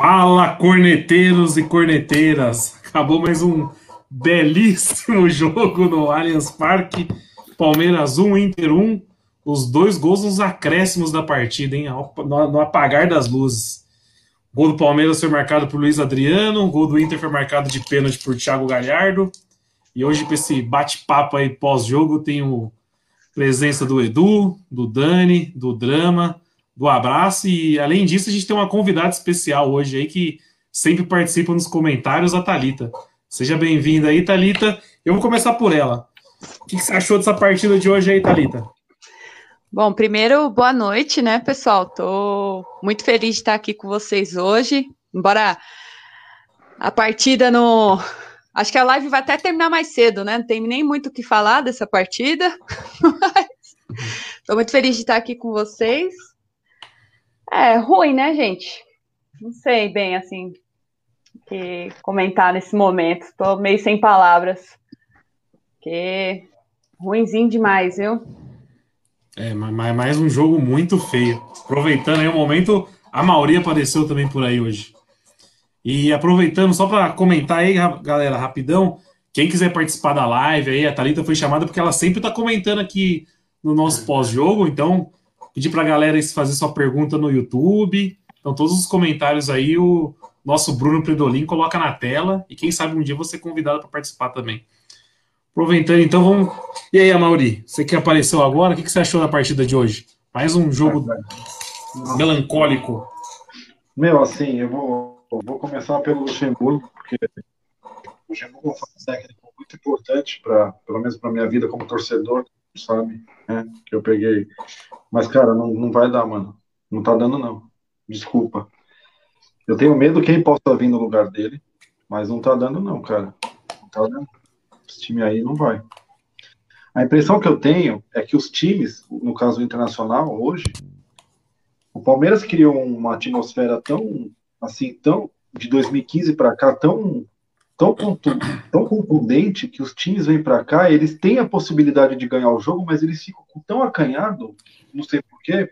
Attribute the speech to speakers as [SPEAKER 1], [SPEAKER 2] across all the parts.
[SPEAKER 1] Fala, corneteiros e corneteiras! Acabou mais um belíssimo jogo no Allianz Parque. Palmeiras 1, Inter 1. Os dois gols nos acréscimos da partida, hein? No apagar das luzes. O gol do Palmeiras foi marcado por Luiz Adriano, o gol do Inter foi marcado de pênalti por Thiago Galhardo. E hoje, para esse bate-papo aí pós-jogo, tenho presença do Edu, do Dani, do Drama, do Abraço. E além disso, a gente tem uma convidada especial hoje aí que sempre participa nos comentários, a Talita. Seja bem-vinda aí, Talita. Eu vou começar por ela. O que você achou dessa partida de hoje aí, Talita?
[SPEAKER 2] Bom, primeiro, boa noite, né, pessoal? Tô muito feliz de estar aqui com vocês hoje. Embora a partida no. Acho que a live vai até terminar mais cedo, né? Não tem nem muito o que falar dessa partida. Estou muito feliz de estar aqui com vocês. É ruim, né, gente? Não sei bem, assim, que comentar nesse momento. Estou meio sem palavras. Que ruimzinho demais, viu?
[SPEAKER 1] É, mas mais um jogo muito feio. Aproveitando aí o momento, a Mauri apareceu também por aí hoje. E aproveitando, só para comentar aí, galera, rapidão, quem quiser participar da live aí, a Thalita foi chamada porque ela sempre está comentando aqui no nosso pós-jogo, então pedir para a galera fazer sua pergunta no YouTube. Então, todos os comentários aí, o nosso Bruno Predolin coloca na tela e quem sabe um dia você é convidado para participar também. Aproveitando, então vamos. E aí, Amauri, você que apareceu agora, o que, você achou da partida de hoje? Mais um jogo melancólico.
[SPEAKER 3] Meu, assim, eu vou, eu vou começar pelo Luxemburgo, porque o Luxemburgo foi um técnico muito importante, pra, pelo menos para minha vida como torcedor, sabe? Né? Que eu peguei. Mas, cara, não, não vai dar, mano. Não tá dando, não. Desculpa. Eu tenho medo quem possa vir no lugar dele, mas não tá dando, não, cara. Não tá dando. Esse time aí não vai. A impressão que eu tenho é que os times, no caso internacional, hoje, o Palmeiras criou uma atmosfera tão, assim, tão, de 2015 para cá, tão, tão, tão contundente que os times vêm para cá, eles têm a possibilidade de ganhar o jogo, mas eles ficam tão acanhados, não sei porquê,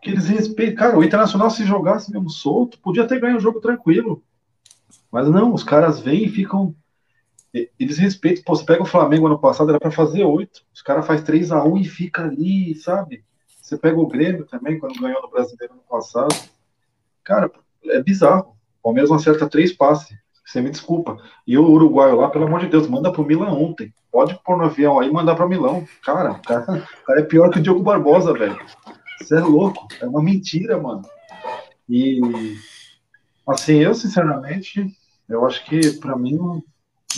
[SPEAKER 3] que eles respeitam. Cara, o Internacional, se jogasse mesmo solto, podia ter ganho o jogo tranquilo. Mas não, os caras vêm e ficam eles respeitam. Pô, você pega o Flamengo ano passado, era para fazer oito. Os caras faz 3 a 1 e fica ali, sabe? Você pega o Grêmio também, quando ganhou no Brasileiro ano passado. Cara, é bizarro. O Palmeiras acerta três passes. Você me desculpa. E o uruguaio lá, pelo amor de Deus, manda pro Milan ontem. Pode pôr no avião aí e mandar pra Milão. Cara, o cara, cara é pior que o Diogo Barbosa, velho. Você é louco. É uma mentira, mano. E, assim, eu, sinceramente, eu acho que, para mim,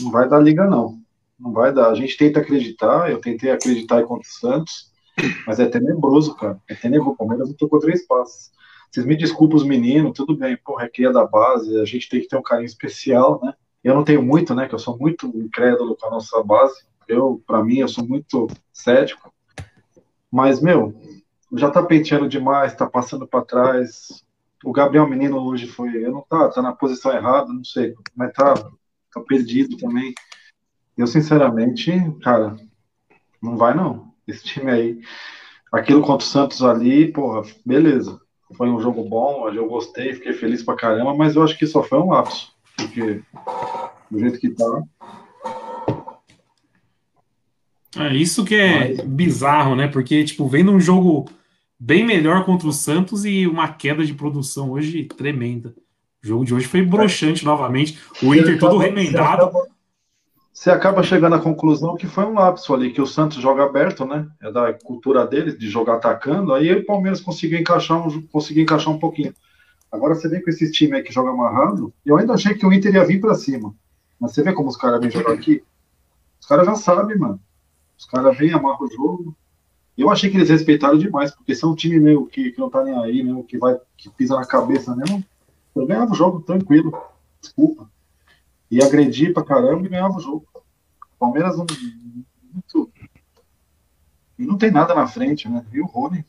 [SPEAKER 3] não vai dar liga, não. Não vai dar. A gente tenta acreditar, eu tentei acreditar contra o Santos, mas é tenebroso, cara. É tenebroso. O Palmeiras não tocou três passes. Vocês me desculpem os meninos, tudo bem, porra, é cria da base, a gente tem que ter um carinho especial, né? Eu não tenho muito, né? Que eu sou muito incrédulo com a nossa base. Eu, para mim, eu sou muito cético. Mas, meu, já tá penteando demais, tá passando para trás. O Gabriel Menino hoje foi, eu não tá, tá na posição errada, não sei, mas tá tá perdido também. Eu, sinceramente, cara, não vai não. Esse time aí, aquilo contra o Santos ali, porra, beleza. Foi um jogo bom, eu gostei, fiquei feliz pra caramba, mas eu acho que só foi um lapso. Porque do jeito que tá.
[SPEAKER 1] É isso que é mas... bizarro, né? Porque, tipo, vendo um jogo bem melhor contra o Santos e uma queda de produção hoje tremenda. O jogo de hoje foi broxante novamente. O Inter todo remendado.
[SPEAKER 3] Você acaba chegando à conclusão que foi um lapso ali, que o Santos joga aberto, né? É da cultura deles, de jogar atacando. Aí o Palmeiras conseguiu encaixar um, conseguiu encaixar um pouquinho. Agora você vê com esse time aí que joga amarrado. Eu ainda achei que o Inter ia vir para cima. Mas você vê como os caras vêm jogar aqui? Os caras já sabem, mano. Os caras vêm, amarram o jogo. Eu achei que eles respeitaram demais, porque são um time meio que, que não tá nem aí, mesmo, que vai, que pisa na cabeça mesmo. Eu ganhava o jogo tranquilo, desculpa. E agredi pra caramba e ganhava o jogo. Palmeiras não, muito. E não tem nada na frente, né? E o Rony.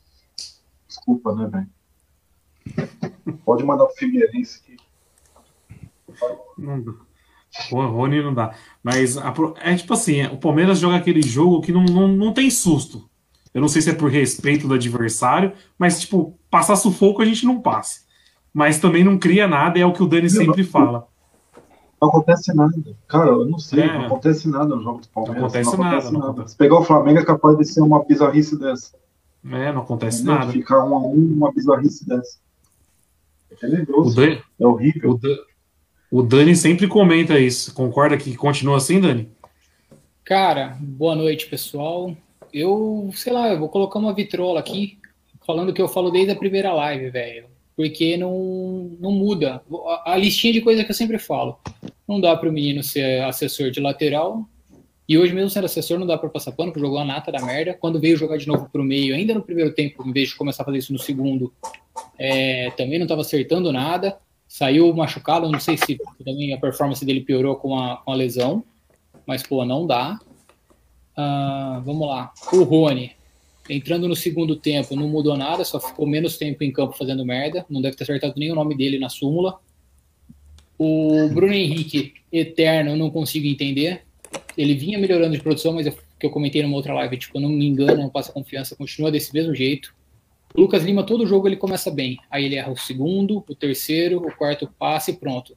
[SPEAKER 3] Desculpa, né, velho? Pode mandar o Figueirense que.
[SPEAKER 1] Não dá. O Rony não dá. Mas é tipo assim, o Palmeiras joga aquele jogo que não, não, não tem susto. Eu não sei se é por respeito do adversário, mas, tipo, passar sufoco a gente não passa. Mas também não cria nada, é o que o Dani sempre fala.
[SPEAKER 3] Não acontece nada. Cara, eu não sei, é. não acontece nada no jogo do Palmeiras. Não acontece, não acontece nada. nada. Se pegar o Flamengo é capaz de ser uma bizarrice dessa.
[SPEAKER 1] É, não acontece Entendeu? nada.
[SPEAKER 3] Ficar um a um, uma bizarrice dessa. É tenebroso. Dani, é horrível.
[SPEAKER 1] O, Dan, o Dani sempre comenta isso. Concorda que continua assim, Dani?
[SPEAKER 4] Cara, boa noite, pessoal. Eu, sei lá, eu vou colocar uma vitrola aqui, falando que eu falo desde a primeira live, velho porque não, não muda. A, a, listinha de coisa que eu sempre falo. Não dá para o menino ser assessor de lateral. E hoje, mesmo sendo assessor, não dá para passar pano, porque jogou a nata da merda. Quando veio jogar de novo para o meio, ainda no primeiro tempo, em vez de começar a fazer isso no segundo, é, também não estava acertando nada. Saiu machucado, não sei se também a performance dele piorou com a, com a lesão. Mas, pô, não dá. Uh, vamos lá. O Rony entrando no segundo tempo, não mudou nada, só ficou menos tempo em campo fazendo merda. Não deve ter acertado nem o nome dele na súmula. O Bruno Henrique, eterno, eu não consigo entender. Ele vinha melhorando de produção, mas é que eu comentei numa outra live, tipo, não me engano, não passa confiança, continua desse mesmo jeito. O Lucas Lima, todo jogo ele começa bem. Aí ele erra o segundo, o terceiro, o quarto passe e pronto.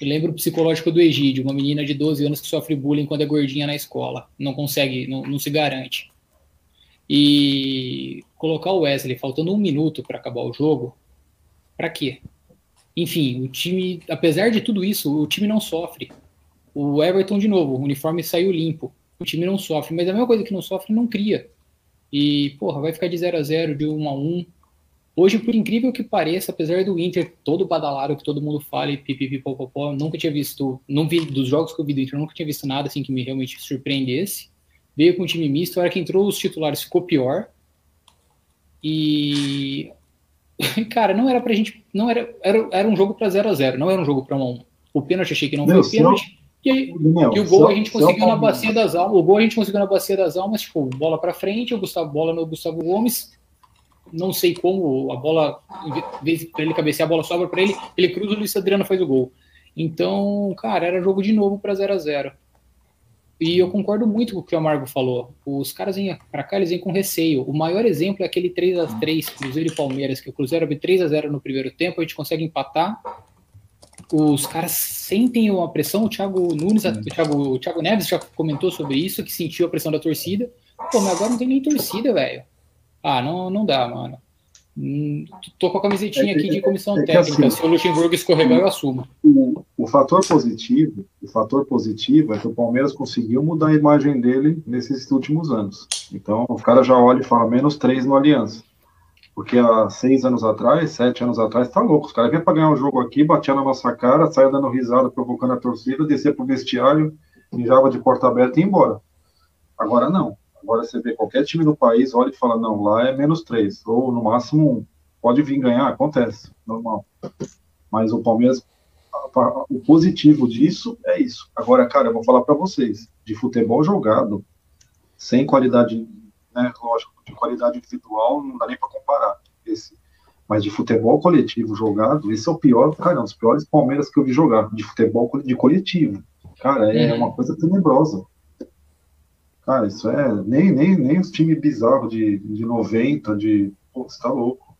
[SPEAKER 4] Eu lembro o psicológico do Egídio, uma menina de 12 anos que sofre bullying quando é gordinha na escola. Não consegue, não, não se garante. E colocar o Wesley faltando um minuto para acabar o jogo, para quê? Enfim, o time, apesar de tudo isso, o time não sofre. O Everton, de novo, o uniforme saiu limpo. O time não sofre, mas a mesma coisa que não sofre, não cria. E, porra, vai ficar de 0 a 0 de 1 a 1 Hoje, por incrível que pareça, apesar do Inter todo badalado, que todo mundo fala e pipipipopopó, nunca tinha visto, não vi, dos jogos que eu vi do Inter, nunca tinha visto nada assim que me realmente surpreendesse veio com um time misto, a hora que entrou os titulares ficou pior. E cara, não era pra gente, não era era, era um jogo para 0 a 0, não era um jogo para 1 a 1. O pênalti achei que não Meu, foi pênalti. E, aí, e o gol a gente conseguiu na bacia das almas. O gol a gente conseguiu na bacia das almas, tipo, bola para frente, o Gustavo bola no Gustavo Gomes. Não sei como a bola, em vez ele cabecear, a bola sobra para ele, ele cruza o Luiz Adriano faz o gol. Então, cara, era jogo de novo para 0 a 0. E eu concordo muito com o que o Amargo falou. Os caras vêm para cá, eles vêm com receio. O maior exemplo é aquele 3 a 3 Cruzeiro e Palmeiras, que o Cruzeiro abre 3 a 0 no primeiro tempo, a gente consegue empatar. Os caras sentem uma pressão. O Thiago Nunes, o Thiago, o Thiago Neves já comentou sobre isso, que sentiu a pressão da torcida. Pô, mas agora não tem nem torcida, velho. Ah, não, não dá, mano. Tô com a camisetinha aqui de comissão é, é técnica. Assim, Se o Luxemburgo escorregar, eu assumo.
[SPEAKER 3] O, o, fator positivo, o fator positivo é que o Palmeiras conseguiu mudar a imagem dele nesses últimos anos. Então, o cara já olha e fala menos três no Aliança. Porque há seis anos atrás, sete anos atrás, tá louco. Os caras vinham para ganhar um jogo aqui, batia na nossa cara, saia dando risada, provocando a torcida, descia pro vestiário, mijava de porta aberta e ia embora. Agora não. Agora você vê qualquer time no país, olha e fala, não, lá é menos três, ou no máximo um. Pode vir ganhar, acontece, normal. Mas o Palmeiras, o positivo disso é isso. Agora, cara, eu vou falar para vocês, de futebol jogado, sem qualidade, né, lógico, de qualidade individual, não dá nem para comparar. Esse. Mas de futebol coletivo jogado, esse é o pior, cara, um dos piores Palmeiras que eu vi jogar, de futebol de coletivo. Cara, é uhum. uma coisa tenebrosa. Cara, isso é. Nem, nem, nem os times bizarros de, de 90, de. Pô, você tá louco.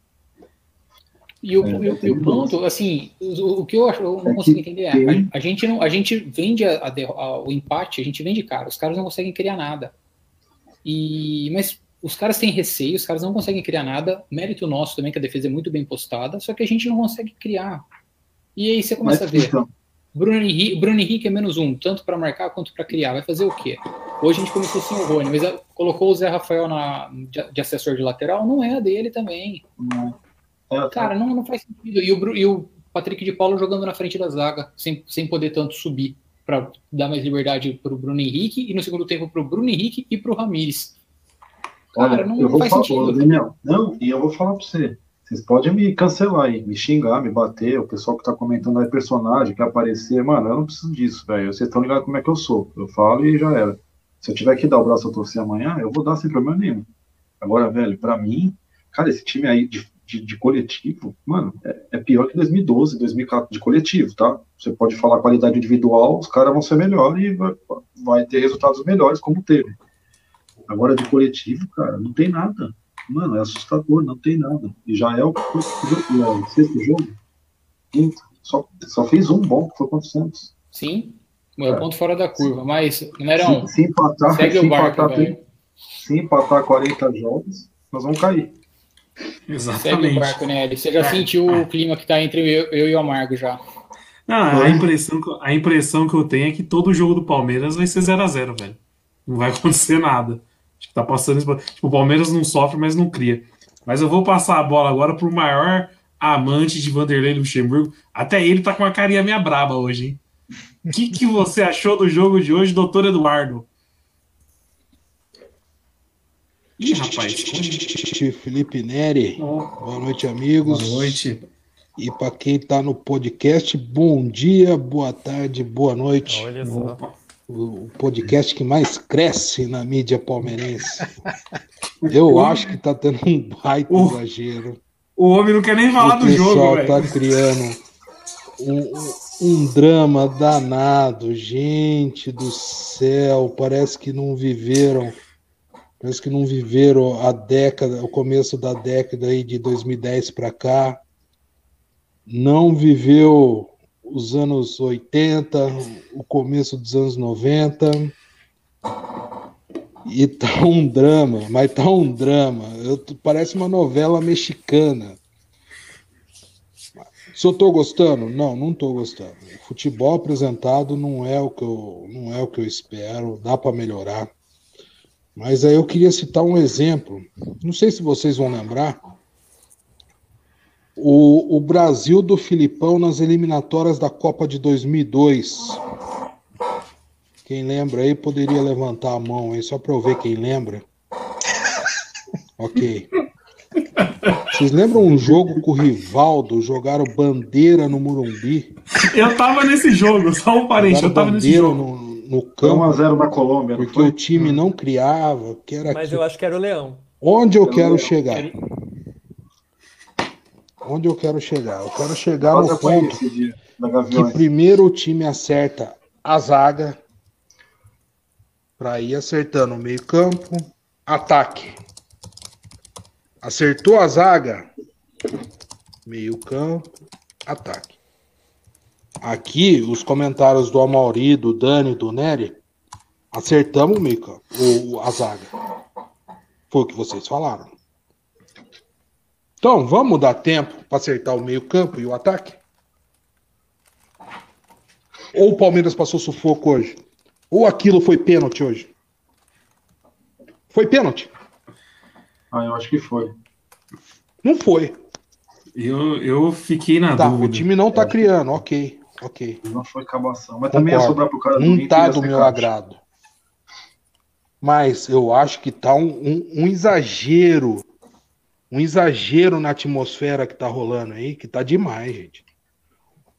[SPEAKER 4] E o, é, e, e o ponto, assim, o, o, que eu acho, eu não é consigo entender é, a, a, gente não, a gente vende a, a, o empate, a gente vende caro, os caras não conseguem criar nada. E, mas os caras têm receio, os caras não conseguem criar nada, mérito nosso também, que a defesa é muito bem postada, só que a gente não consegue criar. E aí você começa mas, a ver. Então, Bruno Henrique, Bruno Henrique é menos um, tanto para marcar quanto para criar. Vai fazer o quê? Hoje a gente começou sem o Rony, mas colocou o Zé Rafael na, de, de, assessor de lateral, não é a dele também. É, Cara, não, não faz sentido. E o, e o Patrick de Paulo jogando na frente da zaga, sem, sem poder tanto subir, para dar mais liberdade para o Bruno Henrique, e no segundo tempo para o Bruno Henrique e para o Ramires.
[SPEAKER 3] Olha, não eu vou faz falar, sentido. Daniel, não, e eu vou falar pra você. Vocês podem me cancelar aí, me xingar, me bater, o pessoal que tá comentando aí personagem, que aparecer, mano, eu não preciso disso, velho. Vocês estão ligados como é que eu sou. Eu falo e já era. Se eu tiver que dar o braço a torcer amanhã, eu vou dar sem problema nenhum. Agora, velho, para mim, cara, esse time aí de, de, de coletivo, mano, é, é, pior que 2012, 2014 de coletivo, tá? Você pode falar qualidade individual, os caras vão ser melhores e vai, vai ter resultados melhores, como teve. Agora, de coletivo, cara, não tem nada. Mano, é assustador, não tem nada. E já é o, o, o, o sexto jogo. Quinto. Só, só fez um bom, que foi contra o Santos.
[SPEAKER 4] Sim, é ponto fora da curva. Mas, Nerão,
[SPEAKER 3] se, se empatar, segue se o barco, empatar, velho. Se empatar 40 jogos, nós vamos cair.
[SPEAKER 4] Exatamente. Segue o barco, né? Você já sentiu o clima que tá entre eu, eu e o Amargo já.
[SPEAKER 1] Não, a impressão, a impressão que eu tenho é que todo jogo do Palmeiras vai ser 0x0, velho. Não vai acontecer nada. Acho que tá passando isso. Tipo, o Palmeiras não sofre, mas não cria. Mas eu vou passar a bola agora pro maior amante de Vanderlei Luxemburgo. Até ele tá com uma carinha meia braba hoje, hein? O que, que você achou do jogo de hoje, doutor Eduardo?
[SPEAKER 5] Ih, rapaz. Felipe Neri. Oh. Boa noite, amigos.
[SPEAKER 1] Boa noite.
[SPEAKER 5] E para quem está no podcast, bom dia, boa tarde, boa noite. Olha só o podcast que mais cresce na mídia palmeirense. Eu acho que tá tendo um baita o, exagero.
[SPEAKER 1] O homem não quer nem falar do jogo,
[SPEAKER 5] O pessoal tá criando um, um, drama danado. Gente do céu, parece que não viveram... Parece que não viveram a década, o começo da década aí de 2010 para cá. Não viveu os anos 80, o começo dos anos 90. E tá um drama, mas tá um drama. Eu, parece uma novela mexicana. Se eu tô gostando? Não, não tô gostando. O futebol apresentado não é o que eu, não é o que eu espero, dá para melhorar. Mas aí eu queria citar um exemplo. Não sei se vocês vão lembrar o, o Brasil do Filipão nas eliminatórias da Copa de 2002. Quem lembra aí poderia levantar a mão aí, só para eu ver quem lembra. Ok. Vocês lembram um jogo com o Rivaldo? Jogaram bandeira no Murumbi?
[SPEAKER 1] Eu tava nesse jogo, só um parente, eu tava nesse jogo.
[SPEAKER 5] No, no campo. 1x0
[SPEAKER 3] na Colômbia.
[SPEAKER 5] Porque o time não criava. Que era
[SPEAKER 6] Mas aqui. eu acho que era o Leão.
[SPEAKER 5] Onde eu quero chegar? Onde eu quero chegar? Eu quero chegar Pode no ponto que primeiro o time acerta a zaga para ir acertando o meio campo, ataque. Acertou a zaga, meio campo, ataque. Aqui, os comentários do Amauri, do Dani, do Nery, acertamos o meio campo, o, a zaga. Foi o que vocês falaram. Então, vamos dar tempo para acertar o meio-campo e o ataque? Ou o Palmeiras passou sufoco hoje? Ou aquilo foi pênalti hoje? Foi pênalti?
[SPEAKER 3] Ah, eu acho que foi.
[SPEAKER 5] Não foi.
[SPEAKER 1] Eu, eu fiquei na
[SPEAKER 5] tá,
[SPEAKER 1] dúvida.
[SPEAKER 5] O time não tá criando, ok. Ok.
[SPEAKER 3] Não foi acabação. Mas Concordo. também ia sobrar pro cara
[SPEAKER 5] do Não tá do meu agrado. Mas eu acho que tá um, um, um exagero um exagero na atmosfera que tá rolando aí, que tá demais, gente.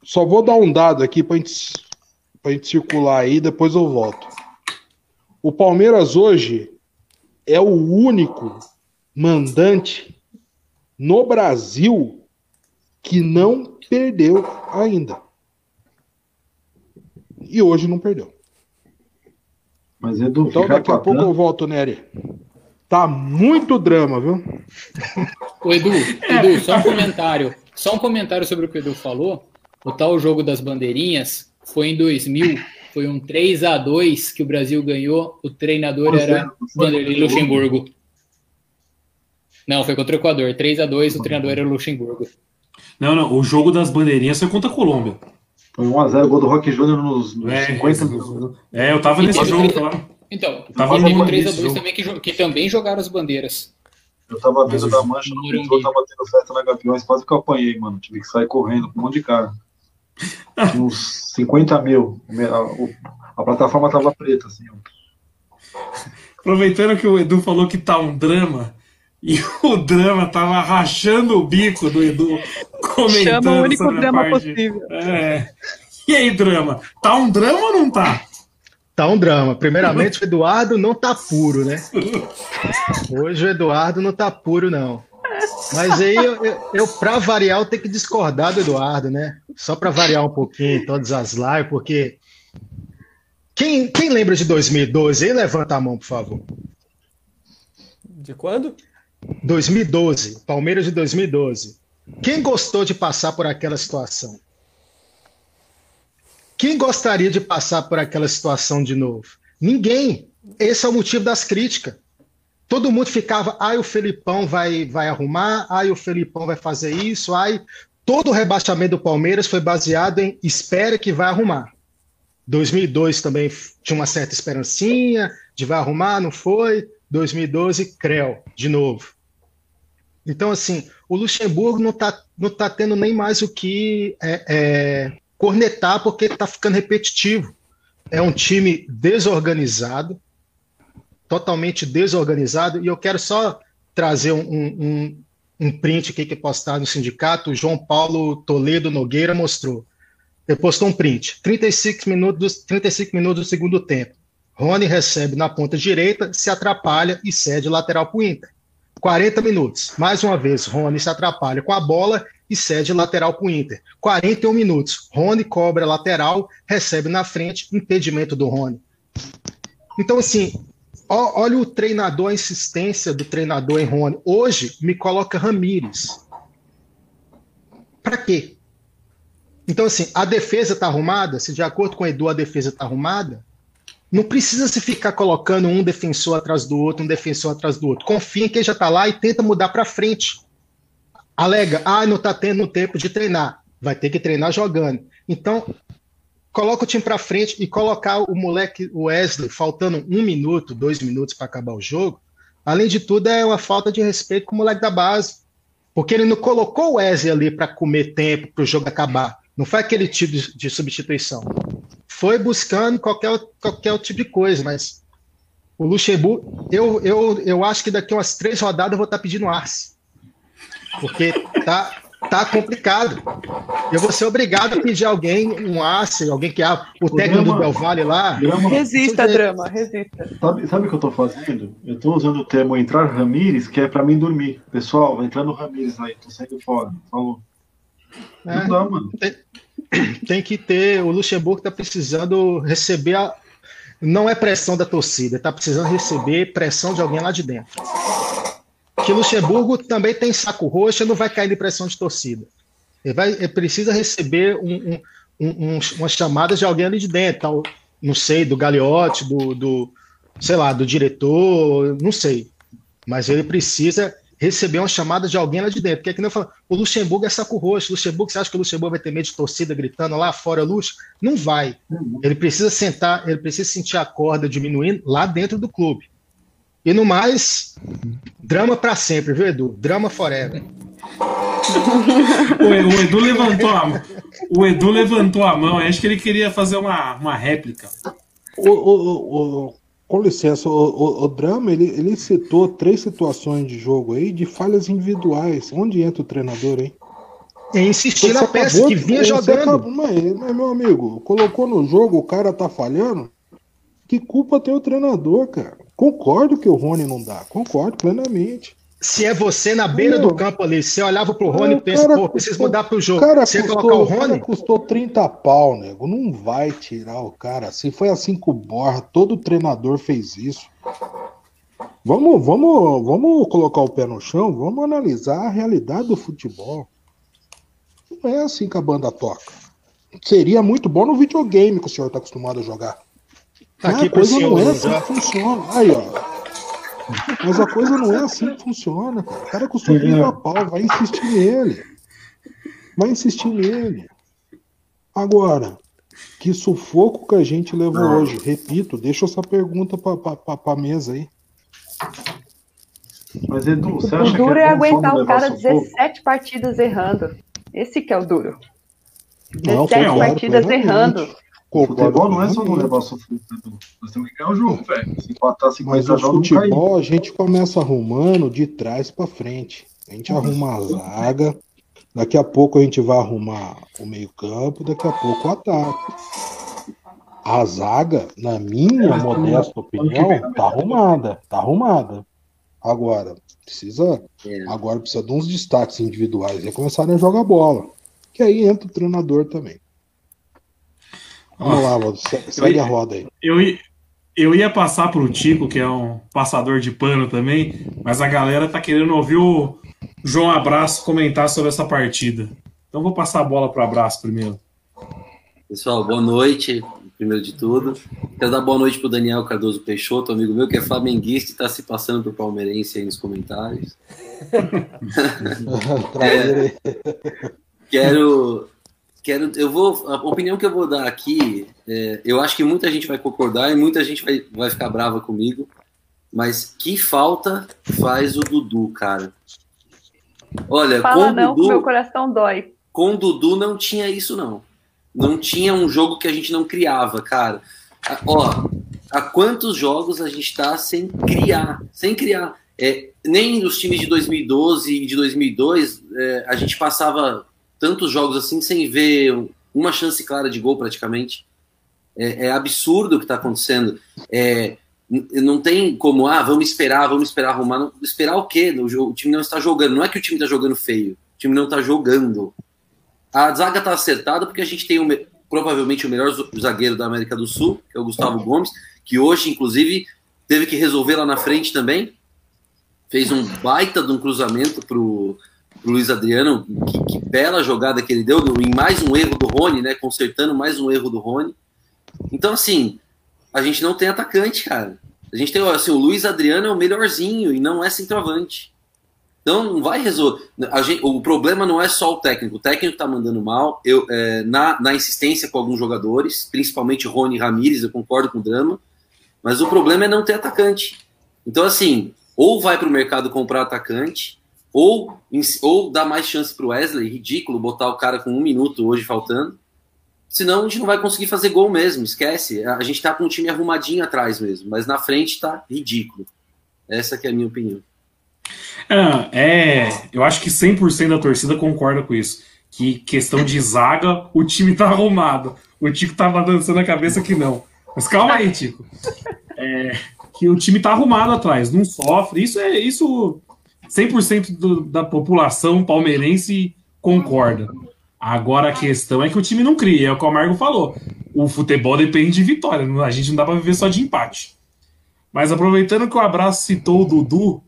[SPEAKER 5] Só vou dar um dado aqui pra gente, pra gente circular aí, depois eu volto. O Palmeiras hoje é o único mandante no Brasil que não perdeu ainda. E hoje não perdeu.
[SPEAKER 3] Mas Edu,
[SPEAKER 5] então daqui a pouco eu volto, Nery. Tá muito drama, viu?
[SPEAKER 4] Ô, Edu, Edu, só um comentário. Só um comentário sobre o que o Edu falou. O tal jogo das bandeirinhas foi em 2000. Foi um 3 a 2 que o Brasil ganhou. O treinador era Vanderlei Luxemburgo. Não, foi contra o Equador. 3 a 2 o treinador era Luxemburgo.
[SPEAKER 1] Não, não. O jogo das bandeirinhas foi contra a Colômbia.
[SPEAKER 3] Foi 1x0 gol do Rock Júnior nos, nos é, 50 minutos.
[SPEAKER 1] É, eu tava nesse jogo, claro.
[SPEAKER 4] Então, tava teve 3 a 2 também que, que também jogaram as bandeiras.
[SPEAKER 3] Eu tava vendo da mancha no metrô, tava tendo festa na Gaviões, quase que eu apanhei, mano. Tive que sair correndo com um monte de cara. Tinha uns 50 mil. A, a, plataforma tava preta, assim. Ó.
[SPEAKER 1] aproveitando que o Edu falou que tá um drama, e o drama tava rachando o bico do Edu comentando.
[SPEAKER 2] Chama o único drama
[SPEAKER 1] parte-
[SPEAKER 2] possível.
[SPEAKER 1] É. E aí, drama? Tá um drama ou não tá?
[SPEAKER 6] Tá um drama. Primeiramente, o Eduardo não tá puro, né? Hoje o Eduardo não tá puro, não. Mas aí, eu, eu, eu para variar, eu tenho que discordar do Eduardo, né? Só para variar um pouquinho todas as lives, porque. Quem, quem lembra de 2012? Aí levanta a mão, por favor.
[SPEAKER 7] De quando?
[SPEAKER 6] 2012, Palmeiras de 2012. Quem gostou de passar por aquela situação? Quem gostaria de passar por aquela situação de novo? Ninguém. Esse é o motivo das críticas. Todo mundo ficava, ai, o Felipão vai, vai arrumar, ai, o Felipão vai fazer isso, ai. Todo o rebaixamento do Palmeiras foi baseado em espera que vai arrumar. 2002 também tinha uma certa esperancinha de vai arrumar, não foi. 2012, Creu, de novo. Então, assim, o Luxemburgo não está não tá tendo nem mais o que é, é, cornetar, porque está ficando repetitivo. É um time desorganizado, totalmente desorganizado, e eu quero só trazer um, um, um print aqui que postado no sindicato, o João Paulo Toledo Nogueira mostrou. Ele postou um print, 35 minutos, 35 minutos do segundo tempo. Rony recebe na ponta direita, se atrapalha e cede lateral para o Inter. 40 minutos. Mais uma vez, Rony se atrapalha com a bola e cede lateral para o Inter. 41 minutos. Rony cobra lateral, recebe na frente, impedimento do Rony. Então, assim, ó- olha o treinador, a insistência do treinador em Rony. Hoje, me coloca Ramires. Para quê? Então, assim, a defesa está arrumada? Se de acordo com o Edu a defesa está arrumada, não precisa se ficar colocando um defensor atrás do outro, um defensor atrás do outro. Confia em quem já está lá e tenta mudar para frente. Alega, ah, não está tendo tempo de treinar. Vai ter que treinar jogando. Então, coloca o time para frente e colocar o moleque o Wesley faltando um minuto, dois minutos para acabar o jogo. Além de tudo, é uma falta de respeito com o moleque da base. Porque ele não colocou o Wesley ali para comer tempo para o jogo acabar. Não foi aquele tipo de, substituição. Foi buscando qualquer, qualquer tipo de coisa, mas o Luxemburgo, eu, eu, eu acho que daqui umas três rodadas eu vou estar pedindo Arce. Porque tá, tá complicado. Eu vou ser obrigado a pedir alguém, um Arce, alguém que é o técnico do Del Valle lá.
[SPEAKER 3] Drama,
[SPEAKER 2] Resista, drama, resista.
[SPEAKER 3] sabe, sabe o que eu tô fazendo? Eu tô usando o termo entrar Ramires, que é pra mim dormir. Pessoal, vai entrando Ramires aí, tô saindo fora. Falou.
[SPEAKER 6] É.
[SPEAKER 3] Não dá, mano.
[SPEAKER 6] tem que ter. O Luxemburgo está precisando receber a. Não é pressão da torcida, está precisando receber pressão de alguém lá de dentro. Que Luxemburgo também tem saco roxo e não vai cair de pressão de torcida. Ele, vai, ele precisa receber um, um, um, um, uma chamada de alguém ali de dentro, tal, não sei, do Gagliotti, do, do, sei lá, do diretor, não sei. Mas ele precisa receber uma chamada de alguém lá de dentro. Porque é que nem eu falo, o Luxemburgo é saco roxo. Luxemburgo, você acha que o Luxemburgo vai ter medo de torcida gritando lá fora, Lux? Não vai. Ele precisa sentar, ele precisa sentir a corda diminuindo lá dentro do clube. E no mais, drama para sempre, viu, Edu? Drama forever.
[SPEAKER 1] O, o Edu levantou a, o Edu levantou a mão. Acho que ele queria fazer uma, uma réplica.
[SPEAKER 5] O, o, o- o- com licença, o, o, o Drama ele, ele citou três situações de jogo aí de falhas individuais. Onde entra o treinador, hein?
[SPEAKER 6] E insistir na peça que vinha jogando.
[SPEAKER 5] acabou- mas, mas, meu amigo, colocou no jogo, o cara tá falhando. Que culpa tem o treinador, cara? Concordo que o Rony não dá, concordo plenamente.
[SPEAKER 6] Se é você na beira
[SPEAKER 5] Não.
[SPEAKER 6] do campo ali, você olhava pro Rony e
[SPEAKER 5] o
[SPEAKER 6] pensa,
[SPEAKER 5] cara
[SPEAKER 6] pô, preciso mudar pro
[SPEAKER 5] O
[SPEAKER 6] jogo.
[SPEAKER 5] cara,
[SPEAKER 6] Você
[SPEAKER 5] custou,
[SPEAKER 6] colocar o
[SPEAKER 5] o cara
[SPEAKER 6] Rony?
[SPEAKER 5] custou 30 pau, nego. Não vai tirar o cara. Se foi assim com o Borra, todo treinador fez isso. Vamos, vamos, vamos colocar o pé no chão, vamos analisar a realidade do futebol. Não é assim que a banda toca. Seria muito bom no videogame que o senhor está acostumado a jogar. Mas
[SPEAKER 6] Aqui
[SPEAKER 5] a coisa não é assim que funciona. Aí, ó. Mas a coisa não é assim que funciona, cara. O cara custou 30 pau, vai insistir nele. Vai insistir nele. Agora, que sufoco que a gente levou hoje. Repito, deixa essa pergunta pra, pra, pra, pra mesa aí.
[SPEAKER 3] Mas Edu, você
[SPEAKER 8] O
[SPEAKER 3] acha que
[SPEAKER 8] duro é
[SPEAKER 3] é tão
[SPEAKER 8] aguentar o cara
[SPEAKER 3] levar sufoco?
[SPEAKER 8] 17 partidas errando. Esse que é o duro.
[SPEAKER 5] Não,
[SPEAKER 8] 17
[SPEAKER 5] concordo
[SPEAKER 8] partidas errando.
[SPEAKER 3] O futebol não é só não levar sofrimento. Nós temos que ganhar o jogo, velho. Se empatar 50
[SPEAKER 5] Mas o
[SPEAKER 3] jogos,
[SPEAKER 5] futebol a gente começa arrumando de trás pra frente. A gente arruma a zaga, daqui a pouco a gente vai arrumar o meio-campo, daqui a pouco o ataque. A zaga, na minha modesta opinião, tá arrumada, tá arrumada. Agora, precisa,
[SPEAKER 8] É.
[SPEAKER 5] agora precisa de uns destaques individuais e começarem a jogar bola. Que aí entra o treinador também. Vamos lá, Valdo, se- segue a roda aí.
[SPEAKER 1] Eu, eu ia passar pro Tico, que é um passador de pano também, mas a galera tá querendo ouvir o João Abraço comentar sobre essa partida. Então vou passar a bola pro Abraço primeiro.
[SPEAKER 8] Pessoal, boa noite, primeiro de tudo. Quero dar boa noite pro Daniel Cardoso Peixoto, amigo meu que é flamenguista e tá se passando por palmeirense aí nos comentários.
[SPEAKER 5] Aí.
[SPEAKER 8] Quero, quero, eu vou, a opinião que eu vou dar aqui, é, eu acho que muita gente vai concordar e muita gente vai, vai ficar brava comigo, mas que falta faz o Dudu, cara? Olha,
[SPEAKER 9] Fala
[SPEAKER 8] com o
[SPEAKER 9] não,
[SPEAKER 8] Dudu,
[SPEAKER 9] meu coração dói.
[SPEAKER 8] com o Dudu não tinha isso, não. Não tinha um jogo que a gente não criava, cara. Ó, há quantos jogos a gente tá sem criar? Sem criar. É, nem os times de 2012 e de 2002 é, a gente passava tantos jogos assim sem ver uma chance clara de gol praticamente. É, é absurdo o que está acontecendo. É, não tem como, ah, vamos esperar, vamos esperar arrumar. Não- esperar o quê? O, o time não está jogando. Não é que o time está jogando feio. O time não está jogando. A zaga está acertada porque a gente tem o me- provavelmente o melhor zagueiro da América do Sul, que é o Gustavo Gomes, que hoje, inclusive, teve que resolver lá na frente também. Fez um baita de um cruzamento pro, pro Luiz Adriano. Que, que bela jogada que ele deu, em mais um erro do Rony, né? Consertando mais um erro do Rony. Então, assim, a gente não tem atacante, cara. A gente tem, assim, o Luiz Adriano é o melhorzinho e não é centroavante. Então não vai resolver. O problema não é só o técnico. O técnico tá mandando mal. Eu, é, na, na insistência com alguns jogadores, principalmente Rony Ramírez, eu concordo com o drama. Mas o problema é não ter atacante. Então, assim, ou vai para o mercado comprar atacante, ou, ou dá mais chance para o Wesley. Ridículo botar o cara com um minuto hoje faltando. Senão a gente não vai conseguir fazer gol mesmo, esquece. A gente tá com um time arrumadinho atrás mesmo, mas na frente tá ridículo. Essa que é a minha opinião.
[SPEAKER 1] É, é, eu acho que 100% da torcida concorda com isso. Que questão de zaga, o time tá arrumado. O Tico tava dançando a cabeça que não. Mas calma aí, Tico. É, que o time tá arrumado atrás, não sofre. Isso é isso 100% do, da população palmeirense concorda. Agora a questão é que o time não cria, é o que o Margo falou. O futebol depende de vitória, não- a gente não dá pra viver só de empate. Mas aproveitando que o Abraço citou o Dudu,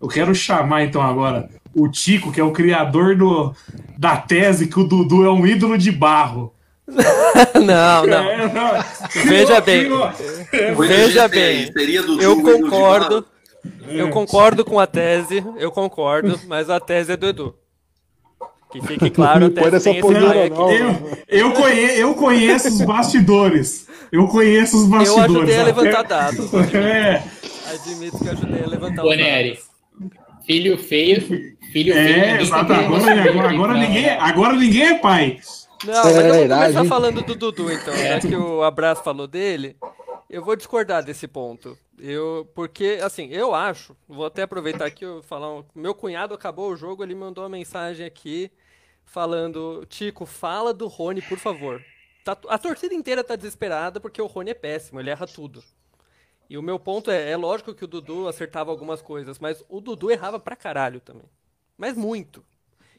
[SPEAKER 1] eu quero chamar então agora o Tico, que é o criador do, da tese que o Dudu é um ídolo de barro.
[SPEAKER 7] Não, não.
[SPEAKER 1] É, não.
[SPEAKER 7] Veja bem. Veja bem.
[SPEAKER 8] Seria Dudu
[SPEAKER 7] Eu
[SPEAKER 8] um ídolo de
[SPEAKER 7] concordo. Eu concordo com a tese, eu concordo, mas a tese é do Edu. Que fique claro, a tese
[SPEAKER 5] nessa
[SPEAKER 7] tem esse
[SPEAKER 5] não.
[SPEAKER 1] Eu, eu, conhe, eu conheço os bastidores. Eu conheço os
[SPEAKER 7] Eu
[SPEAKER 1] bastidores.
[SPEAKER 7] ajudei a levantar dados.
[SPEAKER 1] É,
[SPEAKER 7] Admito que eu ajudei a levantar
[SPEAKER 4] Boneri,
[SPEAKER 7] dados.
[SPEAKER 4] filho feio, filho feio.
[SPEAKER 1] é, exato. Agora, agora, agora
[SPEAKER 4] Não,
[SPEAKER 1] ninguém, agora ninguém é pai.
[SPEAKER 7] Não, mas eu vou
[SPEAKER 5] Verdade,
[SPEAKER 7] começar falando do Dudu, então. Já que o Abraço falou dele, eu vou discordar desse ponto. Eu, porque, assim, eu acho, vou até aproveitar aqui e falar. meu cunhado acabou o jogo, ele mandou uma mensagem aqui falando: Tico, fala do Rony, por favor. Tá- a torcida inteira tá desesperada porque o Rony é péssimo, ele erra tudo. E o meu ponto é, é lógico que o Dudu acertava algumas coisas, mas o Dudu errava pra caralho também. Mas muito.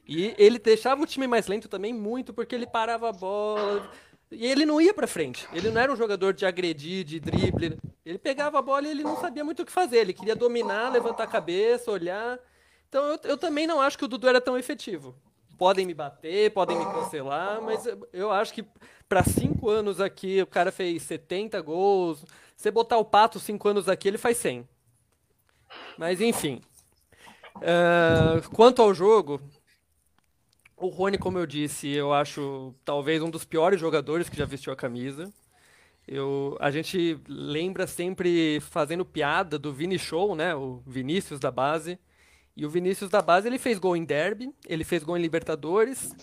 [SPEAKER 7] E ele deixava o time mais lento também muito, porque ele parava a bola. E ele não ia pra frente. Ele não era um jogador de agredir, de drible. Ele pegava a bola e ele não sabia muito o que fazer. Ele queria dominar, levantar a cabeça, olhar. Então eu, eu também não acho que o Dudu era tão efetivo. Podem me bater, podem me cancelar, mas eu, eu acho que pra cinco anos aqui o cara fez 70 gols. Você botar o Pato cinco anos aqui, ele faz 100. Mas enfim. Ah, quanto ao jogo, o Rony, como eu disse, eu acho talvez um dos piores jogadores que já vestiu a camisa. Eu, a gente lembra sempre fazendo piada do Vini Show, né? O Vinícius da base. E o Vinícius da base ele fez gol em Derby, ele fez gol em Libertadores.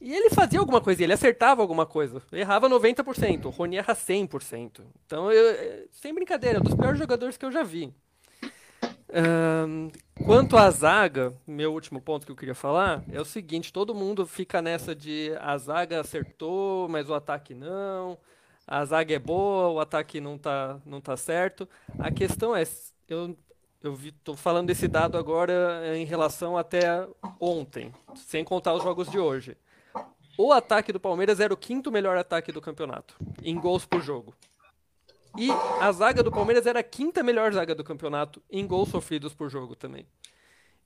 [SPEAKER 7] E ele fazia alguma coisa, ele acertava alguma coisa. Errava 90%, o Rony erra 100%. Então, eu, é, sem brincadeira, é um dos piores jogadores que eu já vi. Quanto à zaga, meu último ponto que eu queria falar é o seguinte: todo mundo fica nessa de a zaga acertou, mas o ataque não. A zaga é boa, o ataque não tá, não tá certo. A questão é, eu eu estou falando desse dado agora em relação até ontem, sem contar os jogos de hoje. O ataque do Palmeiras era o quinto melhor ataque do campeonato, em gols por jogo. E a zaga do Palmeiras era a quinta melhor zaga do campeonato, em gols sofridos por jogo também.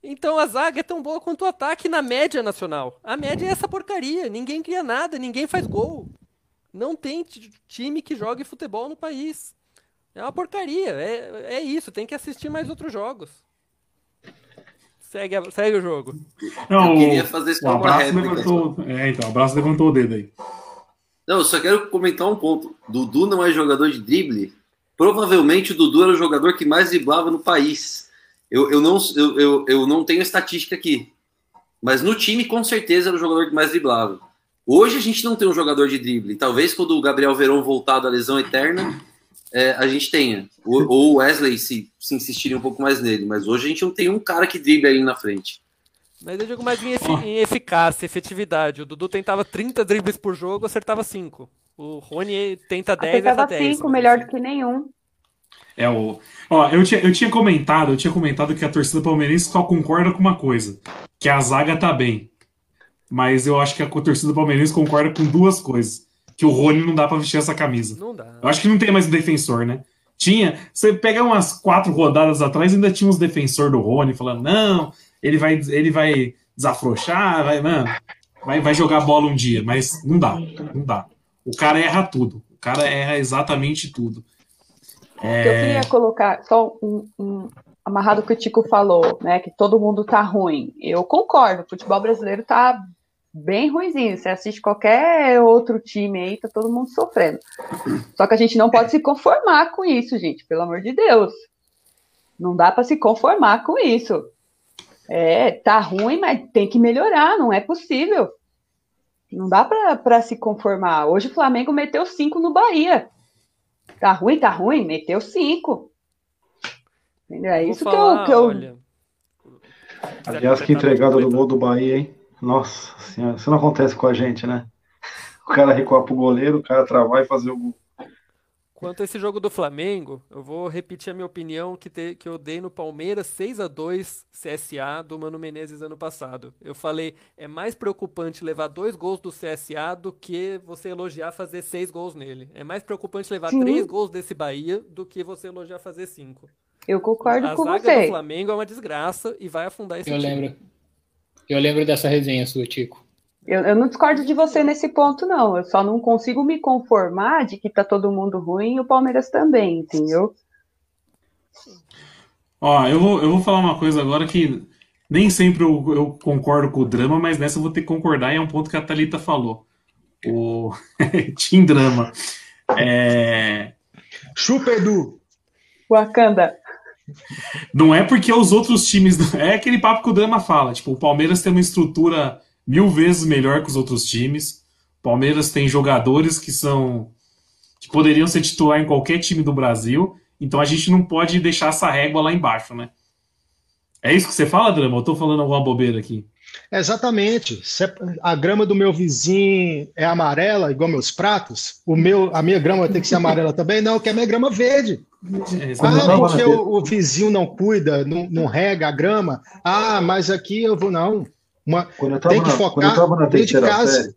[SPEAKER 7] Então a zaga é tão boa quanto o ataque na média nacional. A média é essa porcaria. Ninguém cria nada, ninguém faz gol. Não tem time que jogue futebol no país. É uma porcaria. É, é isso, tem que assistir mais outros jogos. Segue, a, segue o jogo.
[SPEAKER 1] Não, eu queria fazer isso o abraço levantou, É, então, o abraço levantou o dedo aí.
[SPEAKER 8] Não, eu só quero comentar um ponto. Dudu não é jogador de drible. Provavelmente o Dudu era o jogador que mais driblava no país. Eu, eu, não, eu, eu, eu não tenho estatística aqui. Mas no time, com certeza, era o jogador que mais driblava. Hoje a gente não tem um jogador de drible. Talvez quando o Gabriel Verão voltar da lesão eterna, é, a gente tenha. Ou o Wesley, se, se insistirem um pouco mais nele. Mas hoje a gente não tem um cara que drible ali na frente.
[SPEAKER 7] Mas eu digo mais em, efi em eficácia, efetividade. O Dudu tentava 30 dribles por jogo, acertava 5. O Rony tenta 10
[SPEAKER 2] Acertava 10. 5, melhor do que nenhum.
[SPEAKER 1] É o. Ó, eu tinha, eu tinha comentado, eu tinha comentado que a torcida palmeirense só concorda com uma coisa, que a zaga tá bem. Mas eu acho que a torcida palmeirense concorda com duas coisas que o Rony não dá para vestir essa camisa.
[SPEAKER 7] Não dá.
[SPEAKER 1] Eu acho que não tem mais um defensor, né? Tinha. Você pega umas quatro rodadas atrás, ainda tinha uns defensor do Rony falando, não, ele vai, ele vai desafrouxar, vai, mano, vai, vai jogar bola um dia, mas não dá, não dá. O cara erra tudo. O cara erra exatamente tudo.
[SPEAKER 2] É... Eu queria colocar só um, um amarrado que o Tico falou, né? Que todo mundo tá ruim. Eu concordo, o futebol brasileiro tá bem ruimzinho. Você assiste qualquer outro time aí, tá todo mundo sofrendo. Só que a gente não pode se conformar com isso, gente, pelo amor de Deus. Não dá para se conformar com isso. É, tá ruim, mas tem que melhorar, não é possível. Não dá para se conformar. Hoje o Flamengo meteu cinco no Bahia. Tá ruim, tá ruim, meteu cinco. Entendeu? É isso falar, que eu. Que eu... Olha...
[SPEAKER 3] Aliás, que entregada do gol do Bahia, hein? Nossa senhora, isso não acontece com a gente, né? O cara recuar pro goleiro, o cara travar e fazer o gol.
[SPEAKER 7] Quanto a esse jogo do Flamengo, eu vou repetir a minha opinião que, te, que eu dei no Palmeiras 6 a 2 CSA do Mano Menezes ano passado. Eu falei, é mais preocupante levar dois gols do CSA do que você elogiar fazer seis gols nele. É mais preocupante levar Sim. três gols desse Bahia do que você elogiar fazer cinco.
[SPEAKER 2] Eu concordo
[SPEAKER 7] a
[SPEAKER 2] com você.
[SPEAKER 7] A zaga do Flamengo é uma desgraça e vai afundar esse
[SPEAKER 4] eu
[SPEAKER 7] time.
[SPEAKER 4] Lembro. Eu lembro dessa resenha sua, Tico.
[SPEAKER 2] Eu, eu, não discordo de você nesse ponto, não. Eu só não consigo me conformar de que tá todo mundo ruim e o Palmeiras também, entendeu?
[SPEAKER 1] Ó, eu vou, eu vou falar uma coisa agora que nem sempre eu, eu concordo com o drama, mas nessa eu vou ter que concordar e é um ponto que a Thalita falou. O Team Drama. É...
[SPEAKER 6] Chupa, Edu!
[SPEAKER 2] Wakanda.
[SPEAKER 1] Não é porque os outros times. É aquele papo que o Drama fala. Tipo, o Palmeiras tem uma estrutura mil vezes melhor que os outros times. Palmeiras tem jogadores que são. que poderiam ser titular em qualquer time do Brasil. Então a gente não pode deixar essa régua lá embaixo, né? É isso que você fala, Drama? Eu tô falando alguma bobeira aqui.
[SPEAKER 6] Exatamente. A grama do meu vizinho é amarela, igual meus pratos, o meu, a minha grama ter que ser amarela também? Não, que a minha grama verde. É, ah, porque o, o, vizinho não cuida, não, não, rega a grama. Ah, mas aqui eu vou. Não. Uma, tem que focar
[SPEAKER 3] na, dentro de casa. Série,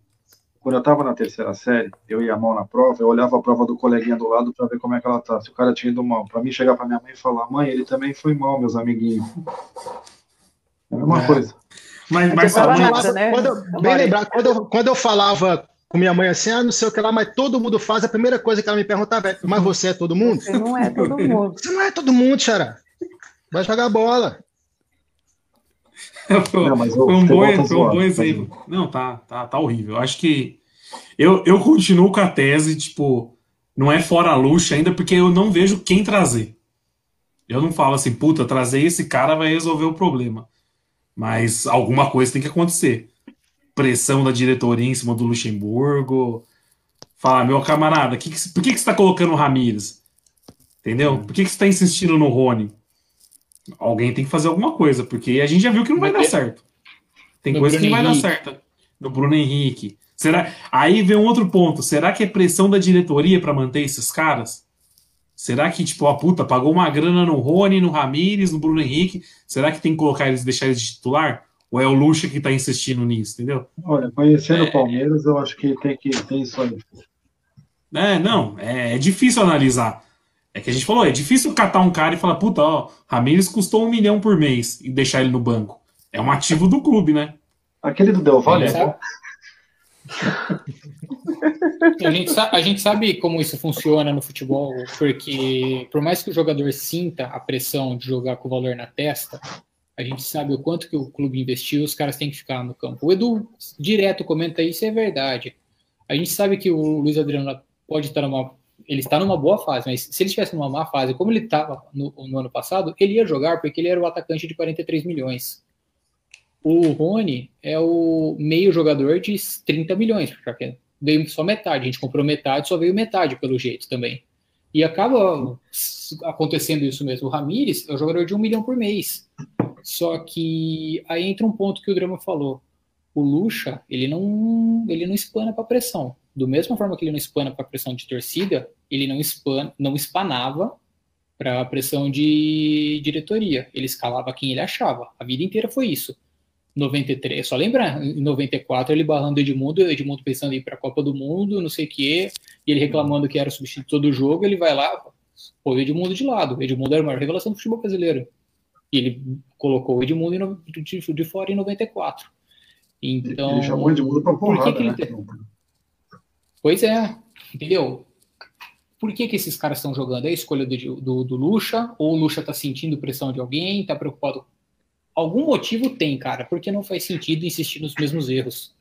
[SPEAKER 3] quando eu estava na terceira série, eu ia mal na prova, eu olhava a prova do coleguinha do lado para ver como é que ela tá. Se o cara tinha ido mal. Para mim chegar para minha mãe e falar: mãe, ele também foi mal, meus amiguinhos. É a mesma é. coisa.
[SPEAKER 6] Mas, mas nada, né? quando eu, bem lembrar, quando eu, quando eu falava com minha mãe assim, ah, não sei o que lá, mas todo mundo faz, a primeira coisa que ela me perguntava é, mas você é todo mundo?
[SPEAKER 2] Você não é todo mundo.
[SPEAKER 6] Você não é todo mundo, Xará. Vai jogar bola.
[SPEAKER 1] foi, um bom, foi um bom exemplo. Não, tá, tá, tá horrível. Acho que eu, eu continuo com a tese, tipo, não é fora a luxa ainda, porque eu não vejo quem trazer. Eu não falo assim, puta, trazer esse cara vai resolver o problema. Mas alguma coisa tem que acontecer. pressão da diretoria em cima do Luxemburgo. Falar, meu camarada, que que, por que, que você está colocando o Ramires? Entendeu? Por que, que você está insistindo no Rony? Alguém tem que fazer alguma coisa, porque a gente já viu que não vai dar certo. Tem
[SPEAKER 4] No
[SPEAKER 1] coisa que
[SPEAKER 4] Bruno
[SPEAKER 1] não vai dar certo. No Bruno Henrique. Será... Aí vem um outro ponto. Será que é pressão da diretoria para manter esses caras? Será que, tipo, a puta pagou uma grana no Rony, no Ramires, no Bruno Henrique? Será que tem que colocar eles, deixar eles de titular? Ou é o Lucha que tá insistindo nisso, entendeu?
[SPEAKER 3] Olha, conhecendo
[SPEAKER 1] É.
[SPEAKER 3] o Palmeiras, eu acho que tem que ter isso aí.
[SPEAKER 1] É, não, é, é difícil analisar. É que a gente falou, é difícil catar um cara e falar, puta, ó, Ramires custou um milhão por mês e deixar ele no banco. É um ativo do clube, né?
[SPEAKER 3] Aquele do Del Valle é
[SPEAKER 4] Sabe?
[SPEAKER 3] bom.
[SPEAKER 4] A gente, sa- a gente sabe como isso funciona no futebol, porque por mais que o jogador sinta a pressão de jogar com o valor na testa, a gente sabe o quanto que o clube investiu, os caras têm que ficar no campo. O Edu direto comenta isso, e é verdade. A gente sabe que o Luiz Adriano pode estar numa. Ele está numa boa fase, mas se ele estivesse numa má fase, como ele estava no, no ano passado, ele ia jogar porque ele era o atacante de 43 milhões. O Rony é o meio jogador de 30 milhões, porque veio só metade. A gente comprou metade, só veio metade, pelo jeito também. E acaba acontecendo isso mesmo. O Ramires é o jogador de um milhão por mês. Só que aí entra um ponto que o Drama falou. O Lucha, ele não, ele não espana para pressão. Do mesma forma que ele não espana para pressão de torcida, ele não, espana, não espanava para pressão de diretoria. Ele escalava quem ele achava. A vida inteira foi isso. 93, só lembra em 94 ele barrando o Edmundo, o Edmundo pensando em ir para a Copa do Mundo, não sei o quê, e ele reclamando que era o substituto todo jogo, ele vai lá, pô o Edmundo de lado. O Edmundo era a maior revelação do futebol brasileiro. E ele colocou o Edmundo de, de fora em 94. Então,
[SPEAKER 3] Ele chamou de mundo pra
[SPEAKER 4] por que
[SPEAKER 3] porrada,
[SPEAKER 4] que ele
[SPEAKER 3] né?
[SPEAKER 4] Pois é, entendeu? Por que, que esses caras estão jogando? É a escolha do, do, do Lucha? Ou o Lucha tá sentindo pressão de alguém? Tá preocupado? Algum motivo tem, cara, porque não faz sentido insistir nos mesmos erros.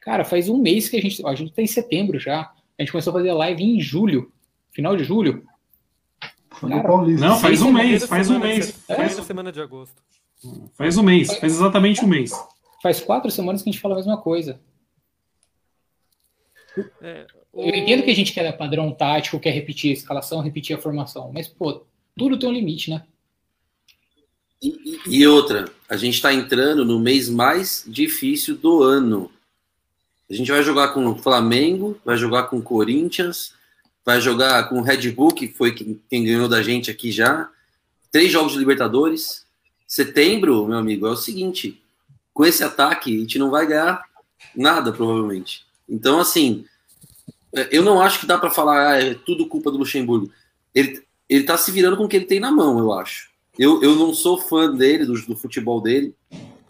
[SPEAKER 4] Cara, faz um mês que a gente. A gente tá em setembro já. A gente começou a fazer live em julho. Final de julho. Cara.
[SPEAKER 1] Não, faz um mês, faz um mês.
[SPEAKER 7] se-
[SPEAKER 4] É?
[SPEAKER 7] Primeira semana de agosto.
[SPEAKER 1] Faz um mês, faz exatamente um mês.
[SPEAKER 4] Faz quatro semanas que a gente fala a mesma coisa.
[SPEAKER 7] É,
[SPEAKER 4] Eu entendo que a gente quer padrão tático, quer repetir a escalação, repetir a formação, mas, pô, tudo tem um limite, né?
[SPEAKER 8] E, e- e outra, a gente está entrando no mês mais difícil do ano. A gente vai jogar com o Flamengo, vai jogar com o Corinthians, vai jogar com o Red Bull, que foi quem quem ganhou da gente aqui já. Três jogos de Libertadores. Setembro, meu amigo, é o seguinte: com esse ataque, a gente não vai ganhar nada, provavelmente. Então, assim, é, eu não acho que dá para falar, ah, é tudo culpa do Luxemburgo. Ele, ele tá se virando com o que ele tem na mão, eu acho. Eu, eu não sou fã dele, do, do futebol dele.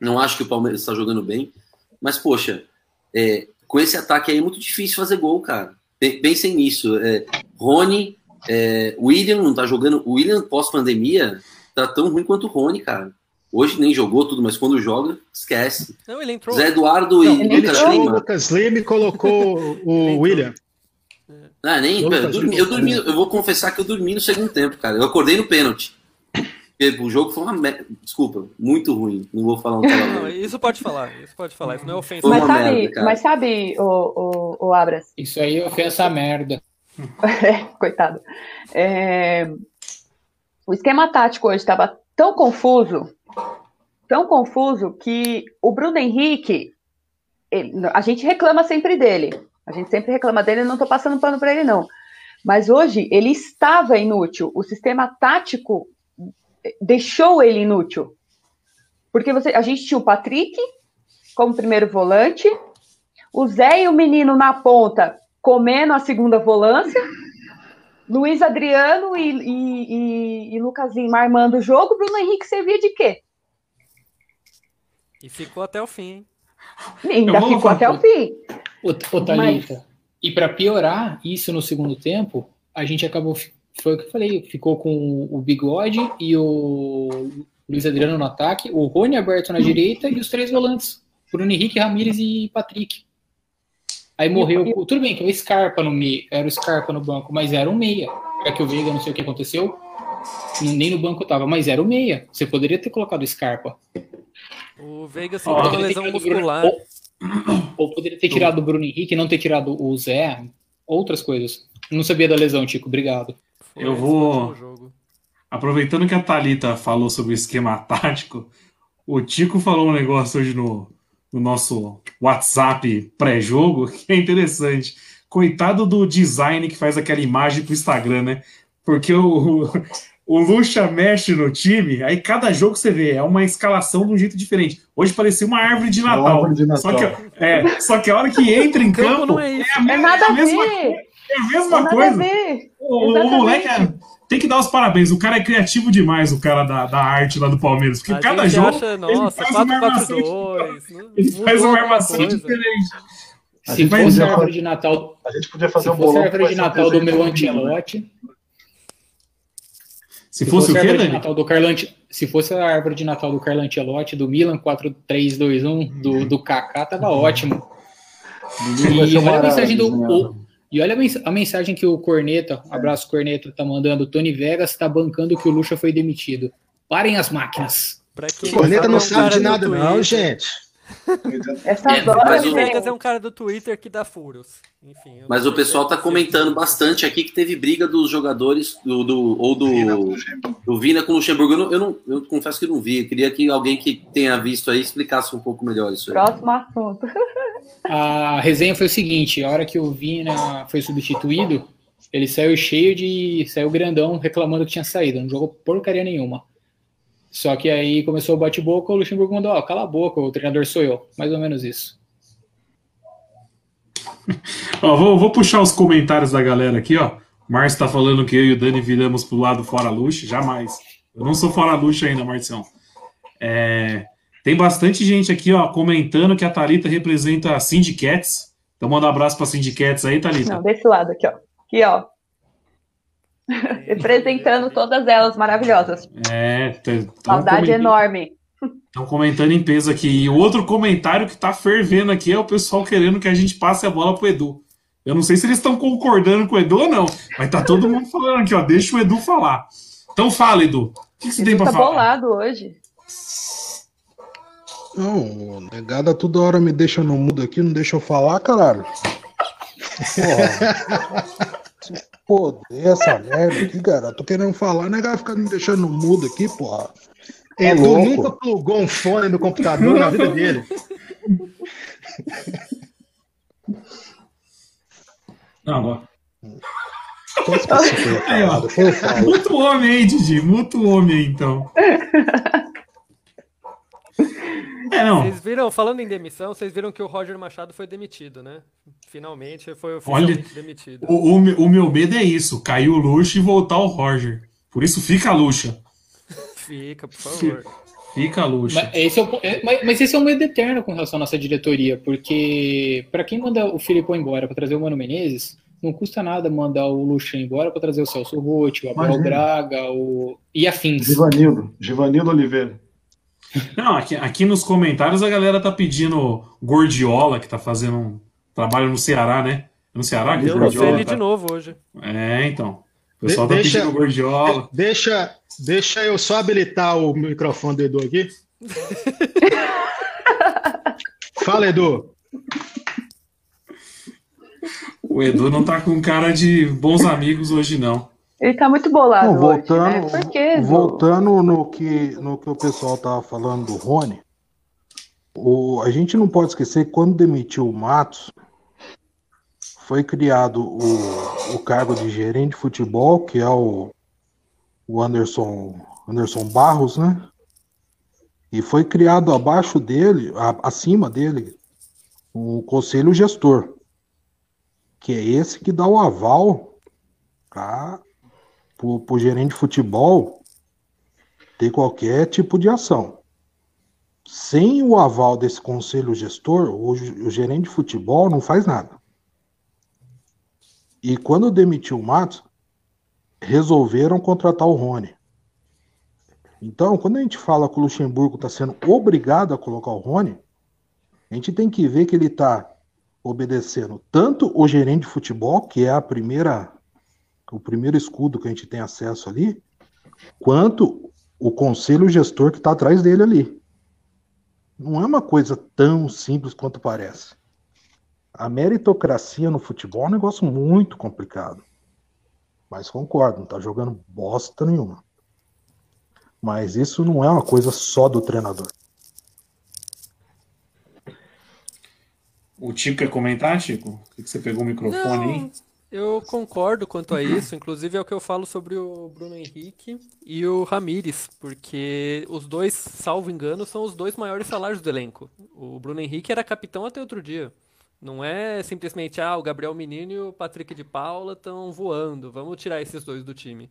[SPEAKER 8] Não acho que o Palmeiras está jogando bem. Mas, poxa, é, com esse ataque aí é muito difícil fazer gol, cara. Pe- Pensem nisso. É, Rony, é, William não tá jogando. O William pós-pandemia tá tão ruim quanto o Rony, cara. Hoje nem jogou tudo, mas quando joga, esquece.
[SPEAKER 7] Não, ele entrou.
[SPEAKER 8] Zé Eduardo e
[SPEAKER 6] Não,
[SPEAKER 8] Lucas
[SPEAKER 6] o
[SPEAKER 8] Lima.
[SPEAKER 6] Lucas Lima colocou o William.
[SPEAKER 8] Ah, nem,
[SPEAKER 6] Lucas
[SPEAKER 8] eu, dormi, eu dormi, eu vou confessar que eu dormi no segundo tempo, cara. Eu acordei no pênalti. O jogo foi uma merda. Desculpa, muito ruim. Não vou falar um
[SPEAKER 7] Não, isso pode falar, isso pode falar, isso não é ofensa.
[SPEAKER 9] Mas sabe,
[SPEAKER 8] merda,
[SPEAKER 9] mas sabe, o, o, o Abras,
[SPEAKER 4] Isso aí eu fiz essa merda.
[SPEAKER 9] coitado, é, o esquema tático hoje estava tão confuso, tão confuso, que o Bruno Henrique, ele- a gente reclama sempre dele, a gente sempre reclama dele, não estou passando pano para ele não, mas hoje ele estava inútil, o sistema tático deixou ele inútil, porque você, a gente tinha o Patrick como primeiro volante, o Zé e o menino na ponta comendo a segunda volância, Luiz Adriano e, e, e, e Lucas Lima armando o jogo, Bruno Henrique servia de quê?
[SPEAKER 7] E ficou até o fim, hein?
[SPEAKER 9] Ainda
[SPEAKER 1] vou
[SPEAKER 9] ficou
[SPEAKER 1] falar-
[SPEAKER 9] até o fim.
[SPEAKER 4] Ô, ô Thalita, e para piorar isso no segundo tempo, a gente acabou, foi o que eu falei, ficou com o Bigode e o Luiz Adriano no ataque, o Rony aberto na direita e os três volantes, Bruno Henrique, Ramires e Patrick. Aí morreu, tudo bem que é o Scarpa no meio, era o Scarpa no banco, mas era um meia. É que o Veiga, não sei o que aconteceu, nem no banco tava, mas era o meia. Você poderia ter colocado o Scarpa.
[SPEAKER 7] O Veiga lesão
[SPEAKER 4] o Bruno-
[SPEAKER 7] muscular.
[SPEAKER 4] Ou, Ou poderia ter tirado o Bruno Henrique e não ter tirado o Zé. Outras coisas. Não sabia da lesão, Tico. Obrigado.
[SPEAKER 1] Eu vou. Aproveitando que a Thalita falou sobre o esquema tático, o Tico falou um negócio hoje no, no nosso WhatsApp pré-jogo que é interessante. Coitado do design que faz aquela imagem pro Instagram, né? Porque o, o Lucha mexe no time, aí cada jogo você vê é uma escalação de um jeito diferente. Hoje parecia uma árvore de Natal.
[SPEAKER 3] árvore de Natal.
[SPEAKER 1] Só, que, é, só que a hora que entra em
[SPEAKER 7] Campo
[SPEAKER 1] campo,
[SPEAKER 7] é
[SPEAKER 1] é, a, me-
[SPEAKER 9] É nada
[SPEAKER 1] é a mesma, é a
[SPEAKER 9] É
[SPEAKER 1] mesma
[SPEAKER 9] nada a
[SPEAKER 1] coisa.
[SPEAKER 9] ver.
[SPEAKER 1] O, o moleque é- tem que dar os parabéns. O cara é criativo demais, o cara da, da arte lá do Palmeiras. Porque
[SPEAKER 7] A
[SPEAKER 1] cada jogo
[SPEAKER 7] acha,
[SPEAKER 1] ele
[SPEAKER 7] nossa,
[SPEAKER 1] faz uma armação,
[SPEAKER 7] 4-4-2. né?
[SPEAKER 1] ele
[SPEAKER 7] Mudou
[SPEAKER 1] faz uma armação
[SPEAKER 7] coisa.
[SPEAKER 1] diferente.
[SPEAKER 3] A
[SPEAKER 4] Se
[SPEAKER 3] gente
[SPEAKER 4] fosse a árvore de Natal,
[SPEAKER 3] A gente podia
[SPEAKER 4] se
[SPEAKER 3] fazer um
[SPEAKER 4] fosse a
[SPEAKER 3] bolão.
[SPEAKER 4] árvore de Natal do meu
[SPEAKER 3] né?
[SPEAKER 4] Ancelotti,
[SPEAKER 1] Se fosse o
[SPEAKER 4] a
[SPEAKER 1] quê,
[SPEAKER 4] árvore de
[SPEAKER 1] Dani?
[SPEAKER 4] Natal do Carlo Ante- se fosse a árvore de Natal do Carlo Ancelotti, do Milan 4-3-2-1, do, do Kaká, tava ótimo.
[SPEAKER 3] Ser
[SPEAKER 4] E olha a mensagem do. o- e olha a mens- a mensagem que o Corneta, abraço Corneta, tá mandando. O Tony Vegas tá bancando que o Lucha foi demitido. Parem as máquinas.
[SPEAKER 6] O Corneta não
[SPEAKER 7] é
[SPEAKER 6] sabe de nada, não, gente.
[SPEAKER 9] Essas
[SPEAKER 8] É, mas o-
[SPEAKER 7] Vegas é um cara do Twitter que dá furos. Enfim,
[SPEAKER 8] Mas o pessoal tá comentando bastante aqui que teve briga dos jogadores do, do- ou do, do Vina com o Luxemburgo. Eu, não, eu, não- eu confesso que não vi. Eu queria que alguém que tenha visto aí explicasse um pouco melhor isso aí.
[SPEAKER 9] Próximo assunto.
[SPEAKER 4] A resenha foi o seguinte: a hora que o Vina foi substituído, ele saiu cheio de. saiu grandão reclamando que tinha saído, não jogou porcaria nenhuma. Só que aí começou o bate-boca, o Luxemburgo mandou, ó, cala a boca, o treinador sou eu. Mais ou menos isso.
[SPEAKER 1] Ó, vou, vou puxar os comentários da galera aqui, ó. O Márcio tá falando que eu e o Dani viramos pro lado fora luxo. Jamais. Eu não sou fora luxo ainda, Marcião. É, tem bastante gente aqui, ó, comentando que a Thalita representa a Syndicats. Então manda um abraço pra Syndicats aí, Thalita.
[SPEAKER 9] Não, desse lado aqui, ó. Aqui, ó. Representando todas elas maravilhosas.
[SPEAKER 1] É, estão
[SPEAKER 9] Saudade enorme.
[SPEAKER 1] tão comentando em peso aqui. E o outro comentário que tá fervendo aqui é o pessoal querendo que a gente passe a bola pro Edu. Eu não sei se eles estão concordando com o Edu ou não, mas tá todo mundo falando aqui, ó. Deixa o Edu falar. Então fala, Edu. O que, que você tem pra
[SPEAKER 9] tá
[SPEAKER 1] falar?
[SPEAKER 9] bolado hoje.
[SPEAKER 5] Não, negada toda hora me deixa no mudo aqui, não deixa eu falar, caralho. Porra. Pô, essa merda aqui, cara. Tô querendo falar, negada fica me deixando mudo aqui, porra.
[SPEAKER 6] Edu
[SPEAKER 5] louco.
[SPEAKER 6] nunca plugou um fone no computador na vida dele.
[SPEAKER 1] Não, agora.
[SPEAKER 5] Eu falo.
[SPEAKER 1] Muito homem aí, Didi. Muito homem aí, então. É, não.
[SPEAKER 7] Vocês viram, falando em demissão, vocês viram que o Roger Machado foi demitido, né? Finalmente foi
[SPEAKER 1] Olha,
[SPEAKER 7] demitido.
[SPEAKER 1] o, o, o meu medo é isso: cair o luxo e voltar o Roger. Por isso fica a luxa.
[SPEAKER 7] Fica, por favor.
[SPEAKER 1] Fica a luxa.
[SPEAKER 4] Mas esse é, o, é, mas, mas esse é um medo eterno com relação à nossa diretoria, porque para quem manda o Filipão embora para trazer o Mano Menezes, não custa nada mandar o Luxem embora para trazer o Celso Rotti, o Abel. Braga o... e afins.
[SPEAKER 3] Givanildo, Givanildo Oliveira.
[SPEAKER 1] Não, aqui, aqui nos comentários a galera tá pedindo Gordiola, que tá fazendo um trabalho no Ceará, né? É No Ceará que o
[SPEAKER 7] Eu não sei
[SPEAKER 1] Gordiola
[SPEAKER 7] ele
[SPEAKER 1] tá...
[SPEAKER 7] de novo hoje.
[SPEAKER 1] É, então. O pessoal
[SPEAKER 6] De-
[SPEAKER 1] tá
[SPEAKER 6] deixa-
[SPEAKER 1] pedindo Gordiola.
[SPEAKER 6] Deixa, deixa eu só habilitar o microfone do Edu aqui. Fala, Edu.
[SPEAKER 1] O Edu não tá com cara de bons amigos hoje, não.
[SPEAKER 9] Ele tá muito bolado
[SPEAKER 5] Não, voltando,
[SPEAKER 9] hoje, né? Quê,
[SPEAKER 5] voltando no que, no que o pessoal tava falando do Rony, o, a gente não pode esquecer que quando demitiu o Matos, foi criado o, o cargo de gerente de futebol, que é o, o Anderson, Anderson Barros, né? E foi criado abaixo dele, a- acima dele, o conselho gestor, que é esse que dá o aval para o gerente de futebol ter qualquer tipo de ação. Sem o aval desse conselho gestor, o, o gerente de futebol não faz nada. E quando demitiu o Matos, resolveram contratar o Rony. Então, quando a gente fala que o Luxemburgo está sendo obrigado a colocar o Rony, a gente tem que ver que ele está obedecendo tanto o gerente de futebol, que é a primeira, o primeiro escudo que a gente tem acesso ali, quanto o conselho gestor que está atrás dele ali. não é uma coisa tão simples quanto parece. A meritocracia no futebol é um negócio muito complicado. Mas concordo, não tá jogando bosta nenhuma. Mas isso não é uma coisa só do treinador.
[SPEAKER 1] O Tico quer comentar, Chico? Por que você pegou o microfone
[SPEAKER 7] Não,
[SPEAKER 1] aí?
[SPEAKER 7] Eu concordo quanto a isso, inclusive é o que eu falo sobre o Bruno Henrique e o Ramires, porque os dois, salvo engano, são os dois maiores salários do elenco. O Bruno Henrique era capitão até outro dia. Não é simplesmente, ah, o Gabriel Menino e o Patrick de Paula estão voando, vamos tirar esses dois do time.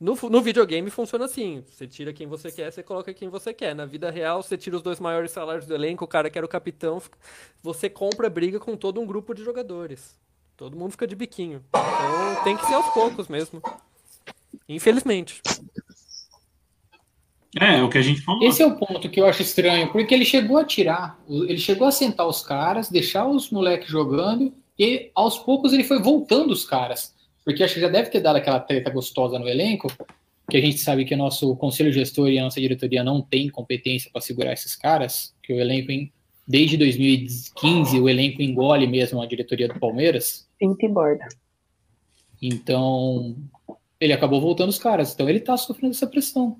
[SPEAKER 7] No, no videogame funciona assim: você tira quem você quer, você coloca quem você quer. Na vida real, você tira os dois maiores salários do elenco, o cara que era o capitão, você compra briga com todo um grupo de jogadores. Todo mundo fica de biquinho. Então tem que ser aos poucos mesmo. Infelizmente.
[SPEAKER 1] É, é o que a gente falou.
[SPEAKER 4] Esse é o ponto que eu acho estranho, porque ele chegou a tirar, ele chegou a sentar os caras, deixar os moleques jogando, e aos poucos ele foi voltando os caras. Porque acho que já deve ter dado aquela treta gostosa no elenco, que a gente sabe que o nosso conselho gestor e a nossa diretoria não tem competência para segurar esses caras, que o elenco, desde 2015, o elenco engole mesmo a diretoria do Palmeiras.
[SPEAKER 9] Pinta e borda.
[SPEAKER 4] Então, ele acabou voltando os caras. Então, ele tá sofrendo essa pressão.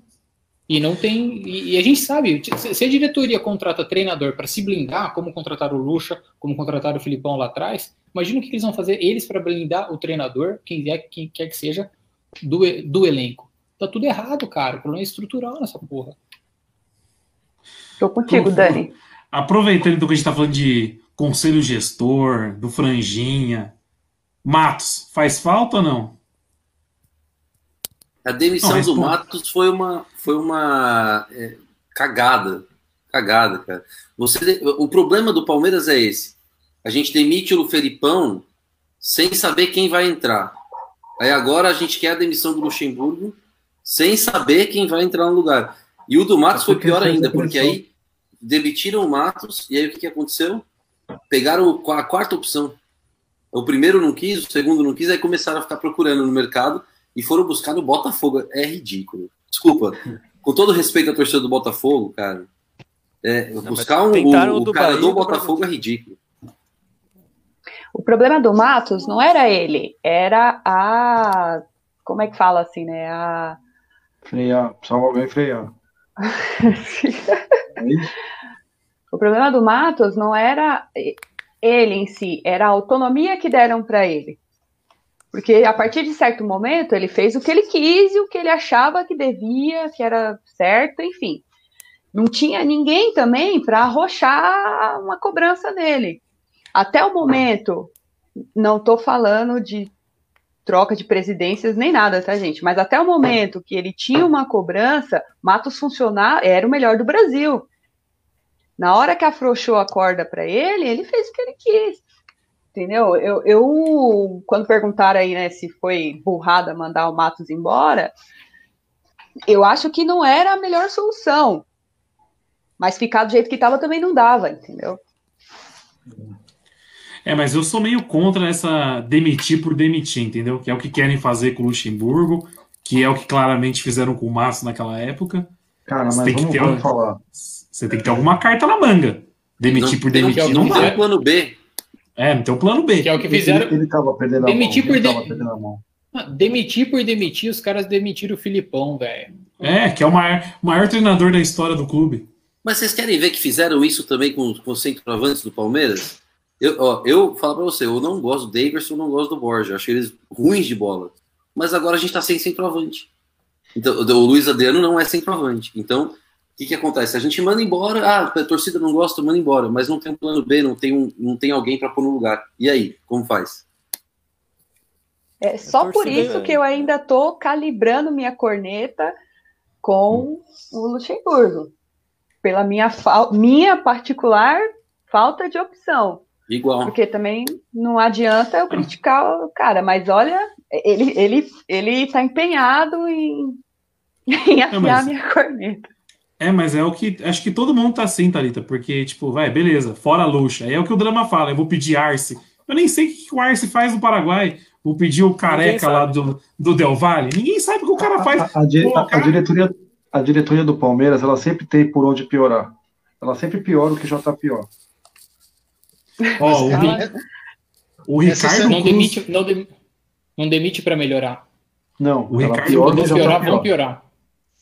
[SPEAKER 4] E não tem. E, e a gente sabe, se a diretoria contrata treinador para se blindar, como contrataram o Lucha, como contrataram o Filipão lá atrás, imagina o que eles vão fazer eles para blindar o treinador, quem, é, quem quer que seja, do, do elenco. Tá tudo errado, cara. O problema é estrutural nessa porra.
[SPEAKER 9] Tô contigo, Dani.
[SPEAKER 1] Aproveitando então que a gente tá falando de conselho gestor, do Franjinha. Matos, faz falta ou não?
[SPEAKER 8] A demissão
[SPEAKER 1] Não,
[SPEAKER 8] do Matos foi uma, foi uma é, cagada. Cagada, cara. Você, o problema do Palmeiras é esse. A gente demite o Felipão sem saber quem vai entrar. Aí agora a gente quer a demissão do Luxemburgo sem saber quem vai entrar no lugar. E o do Matos
[SPEAKER 3] É
[SPEAKER 8] foi pior ainda, porque aí demitiram o Matos e aí o que, que aconteceu? Pegaram a quarta opção. O primeiro não quis, o segundo não quis, aí começaram a ficar procurando no mercado e foram buscar no Botafogo. É ridículo. Desculpa. Com todo respeito à torcida do Botafogo, cara. É, buscar um, o,
[SPEAKER 7] o do
[SPEAKER 8] cara
[SPEAKER 7] Bahia
[SPEAKER 8] do Botafogo é ridículo.
[SPEAKER 9] O problema do Matos não era ele, era a. Como é que fala assim, né? A.
[SPEAKER 3] Frear, precisava alguém frear. É?
[SPEAKER 9] O problema do Matos não era ele em si, era a autonomia que deram para ele. Porque a partir de certo momento ele fez o que ele quis e o que ele achava que devia, que era certo, enfim. Não tinha ninguém também para arrochar uma cobrança nele. Até o momento, não estou falando de troca de presidências nem nada, tá, gente? Mas até o momento que ele tinha uma cobrança, Matos funcionar era o melhor do Brasil. Na hora que afrouxou a corda para ele, ele fez o que ele quis. Entendeu? Eu, eu quando perguntaram aí, né, se foi burrada mandar o Matos embora, eu acho que não era a melhor solução. Mas ficar do jeito que estava também não dava, entendeu?
[SPEAKER 1] É, mas eu sou meio contra essa demitir por demitir, entendeu? Que é o que querem fazer com o Luxemburgo, que é o que claramente fizeram com o Massa naquela época.
[SPEAKER 3] Cara, mas
[SPEAKER 1] tem que
[SPEAKER 3] vamos,
[SPEAKER 1] ter
[SPEAKER 3] vamos
[SPEAKER 1] um-
[SPEAKER 3] falar.
[SPEAKER 1] Você tem que ter alguma carta na manga. Demitir
[SPEAKER 8] Não
[SPEAKER 1] por
[SPEAKER 8] tem
[SPEAKER 1] demitir
[SPEAKER 4] não
[SPEAKER 1] não
[SPEAKER 8] Tem
[SPEAKER 1] dá.
[SPEAKER 8] um plano B.
[SPEAKER 1] É, não tem um plano B.
[SPEAKER 4] Que é o que fizeram.
[SPEAKER 3] ele tava perdendo a
[SPEAKER 4] Demitir
[SPEAKER 3] mão.
[SPEAKER 4] por
[SPEAKER 3] Ele tava
[SPEAKER 4] de-
[SPEAKER 3] perdendo a mão.
[SPEAKER 4] Ah, Demitir por demitir, os caras demitiram o Filipão, velho.
[SPEAKER 1] É, que é o maior, maior treinador da história do clube.
[SPEAKER 8] Mas vocês querem ver que fizeram isso também com, com os centroavantes do Palmeiras? Eu, ó, eu falo pra você, eu não gosto do Daverson, não gosto do Borja. Eu acho eles ruins de bola. Mas agora a gente tá sem centroavante. Então, o Luiz Adriano não é centroavante. Então, que, que acontece? A gente manda embora, ah, a torcida não gosta, manda embora, mas não tem um plano B, não tem, um, não tem alguém para pôr no lugar. E aí, como faz?
[SPEAKER 9] É só por isso
[SPEAKER 7] é-
[SPEAKER 9] que eu ainda tô calibrando minha corneta com o Luxemburgo. Pela minha, fal- minha particular falta de opção.
[SPEAKER 8] Igual.
[SPEAKER 9] Porque também não adianta eu criticar o cara, mas olha, ele, ele, ele tá empenhado em, em afiar
[SPEAKER 1] mas-
[SPEAKER 9] minha corneta.
[SPEAKER 1] É, mas é o que. Acho que todo mundo tá assim, Thalita, porque, tipo, vai, beleza, fora a luxa. Aí é o que o drama fala, eu vou pedir Arce. Eu nem sei o que o Arce faz no Paraguai. Vou pedir o careca
[SPEAKER 7] sabe.
[SPEAKER 1] lá do, do Del Valle. Ninguém sabe o que o cara faz.
[SPEAKER 3] A, a
[SPEAKER 1] Pô,
[SPEAKER 3] a- a
[SPEAKER 1] cara-
[SPEAKER 3] diretoria, a diretoria do Palmeiras, ela sempre tem por onde piorar. ela sempre piora o que já está pior.
[SPEAKER 1] Ó, o,
[SPEAKER 4] Ela-
[SPEAKER 1] o
[SPEAKER 6] Essa
[SPEAKER 1] Ricardo
[SPEAKER 4] não
[SPEAKER 1] Cruz,
[SPEAKER 4] demite, não, dem- não demite para melhorar.
[SPEAKER 3] Não,
[SPEAKER 1] O
[SPEAKER 3] ela
[SPEAKER 1] Ricardo
[SPEAKER 3] piora o
[SPEAKER 4] Quando
[SPEAKER 3] que já
[SPEAKER 4] piorar,
[SPEAKER 3] está
[SPEAKER 4] vão
[SPEAKER 3] pior.
[SPEAKER 4] piorar.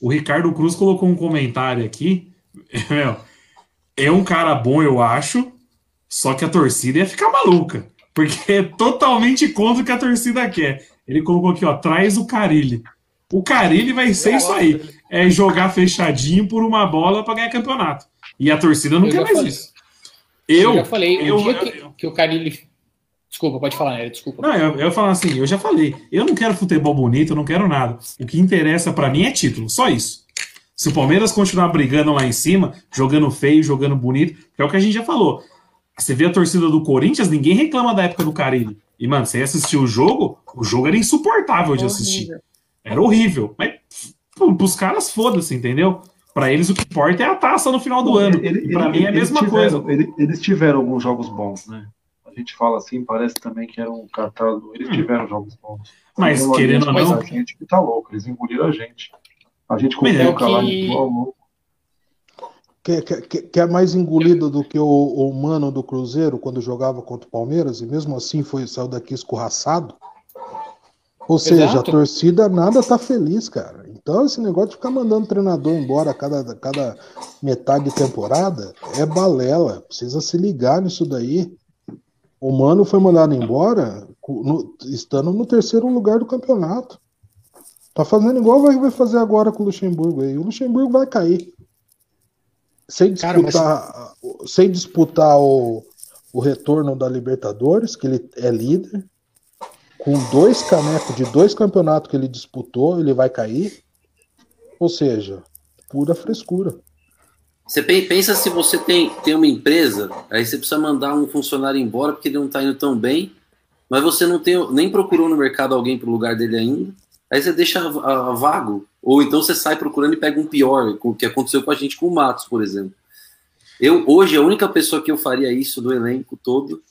[SPEAKER 1] O Ricardo Cruz colocou um comentário aqui. Meu, é um cara bom, eu acho, só que a torcida ia ficar maluca. Porque é totalmente contra o que a torcida quer. Ele colocou aqui, ó, traz o Carilli. O Carilli vai ser isso aí. É jogar fechadinho por uma bola para ganhar campeonato. E a torcida não
[SPEAKER 4] Eu
[SPEAKER 1] quer mais
[SPEAKER 4] falei.
[SPEAKER 1] isso.
[SPEAKER 4] Eu,
[SPEAKER 1] Eu,
[SPEAKER 4] já falei,
[SPEAKER 1] eu-
[SPEAKER 4] o dia
[SPEAKER 1] eu-
[SPEAKER 4] que, que o Carilli... Desculpa, pode falar, Nery, desculpa.
[SPEAKER 1] Não, eu, eu falo assim, eu já falei, eu não quero futebol bonito, eu não quero nada. O que interessa pra mim é título, só isso. Se o Palmeiras continuar brigando lá em cima, jogando feio, jogando bonito, que é o que a gente já falou. Você vê a torcida do Corinthians, ninguém reclama da época do Carilli. E, mano, você assistiu o jogo, o jogo era insuportável de assistir. Era horrível. Mas pô, pros caras, foda-se, entendeu? Pra eles o que importa é a taça no final do ano.
[SPEAKER 3] Ele-
[SPEAKER 1] e pra
[SPEAKER 3] ele-
[SPEAKER 1] mim é a mesma
[SPEAKER 3] tiveram-
[SPEAKER 1] coisa.
[SPEAKER 3] ele- eles tiveram alguns jogos bons, né? A gente fala assim, parece também que era um catado. Eles tiveram jogos bons.
[SPEAKER 1] Hum. Mas, querendo ou não-
[SPEAKER 3] A gente que tá louco, eles engoliram a gente. A gente com o
[SPEAKER 1] é
[SPEAKER 4] o
[SPEAKER 3] lá
[SPEAKER 4] que-
[SPEAKER 3] igual louco.
[SPEAKER 5] Que, que, que- que é mais engolido do que o, o Mano do Cruzeiro quando jogava contra o Palmeiras e mesmo assim foi, saiu daqui escorraçado. Ou seja,
[SPEAKER 4] Exato.
[SPEAKER 5] a torcida nada tá feliz, cara. Então esse negócio de ficar mandando treinador embora a cada, cada metade de temporada é balela. Precisa se ligar nisso daí. O Mano foi mandado embora no- estando no terceiro lugar do campeonato. Tá fazendo igual vai, vai fazer agora com o Luxemburgo aí. O Luxemburgo vai cair. Sem
[SPEAKER 6] Cara, mas-
[SPEAKER 5] disputar, sem disputar o, o retorno da Libertadores, que ele é líder. Com dois canecos de dois campeonatos que ele disputou, ele vai cair. Ou seja, pura frescura.
[SPEAKER 8] Você pe- pensa se você tem, tem uma empresa, aí você precisa mandar um funcionário embora porque ele não está indo tão bem, mas você não tem, nem procurou no mercado alguém para o lugar dele ainda, aí você deixa a- a- vago. Ou então você sai procurando e pega um pior, o que aconteceu com a gente com o Matos, por exemplo. Eu, hoje, a única pessoa que eu faria isso do elenco todo,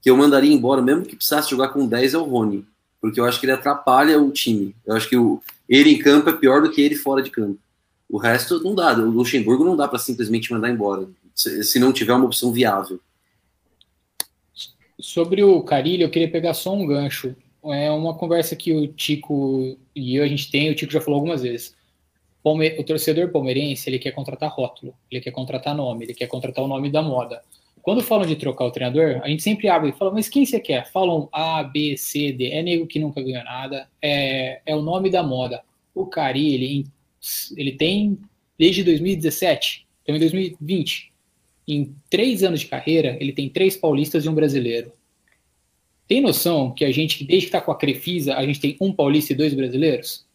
[SPEAKER 8] que eu mandaria embora, mesmo que precisasse jogar com 10, é o Rony. Porque eu acho que ele atrapalha o time. Eu acho que o, ele em campo é pior do que ele fora de campo. O resto não dá. O Luxemburgo não dá para simplesmente mandar embora, se, não tiver uma opção viável.
[SPEAKER 4] Sobre o Carilho, eu queria pegar só um gancho. É uma conversa que o Tico e eu a gente tem, o Tico já falou algumas vezes. O torcedor palmeirense, ele quer contratar rótulo, ele quer contratar nome, ele quer contratar o nome da moda. Quando falam de trocar o treinador, a gente sempre abre e fala, mas quem você quer? Falam A, B, C, D. É nego que nunca ganhou nada, é, é o nome da moda. O Cari, ele, ele tem desde 2017, então em 2020. Em três anos de carreira, ele tem três paulistas e um brasileiro. Tem noção que a gente, desde que está com a Crefisa, a gente tem um paulista e dois brasileiros?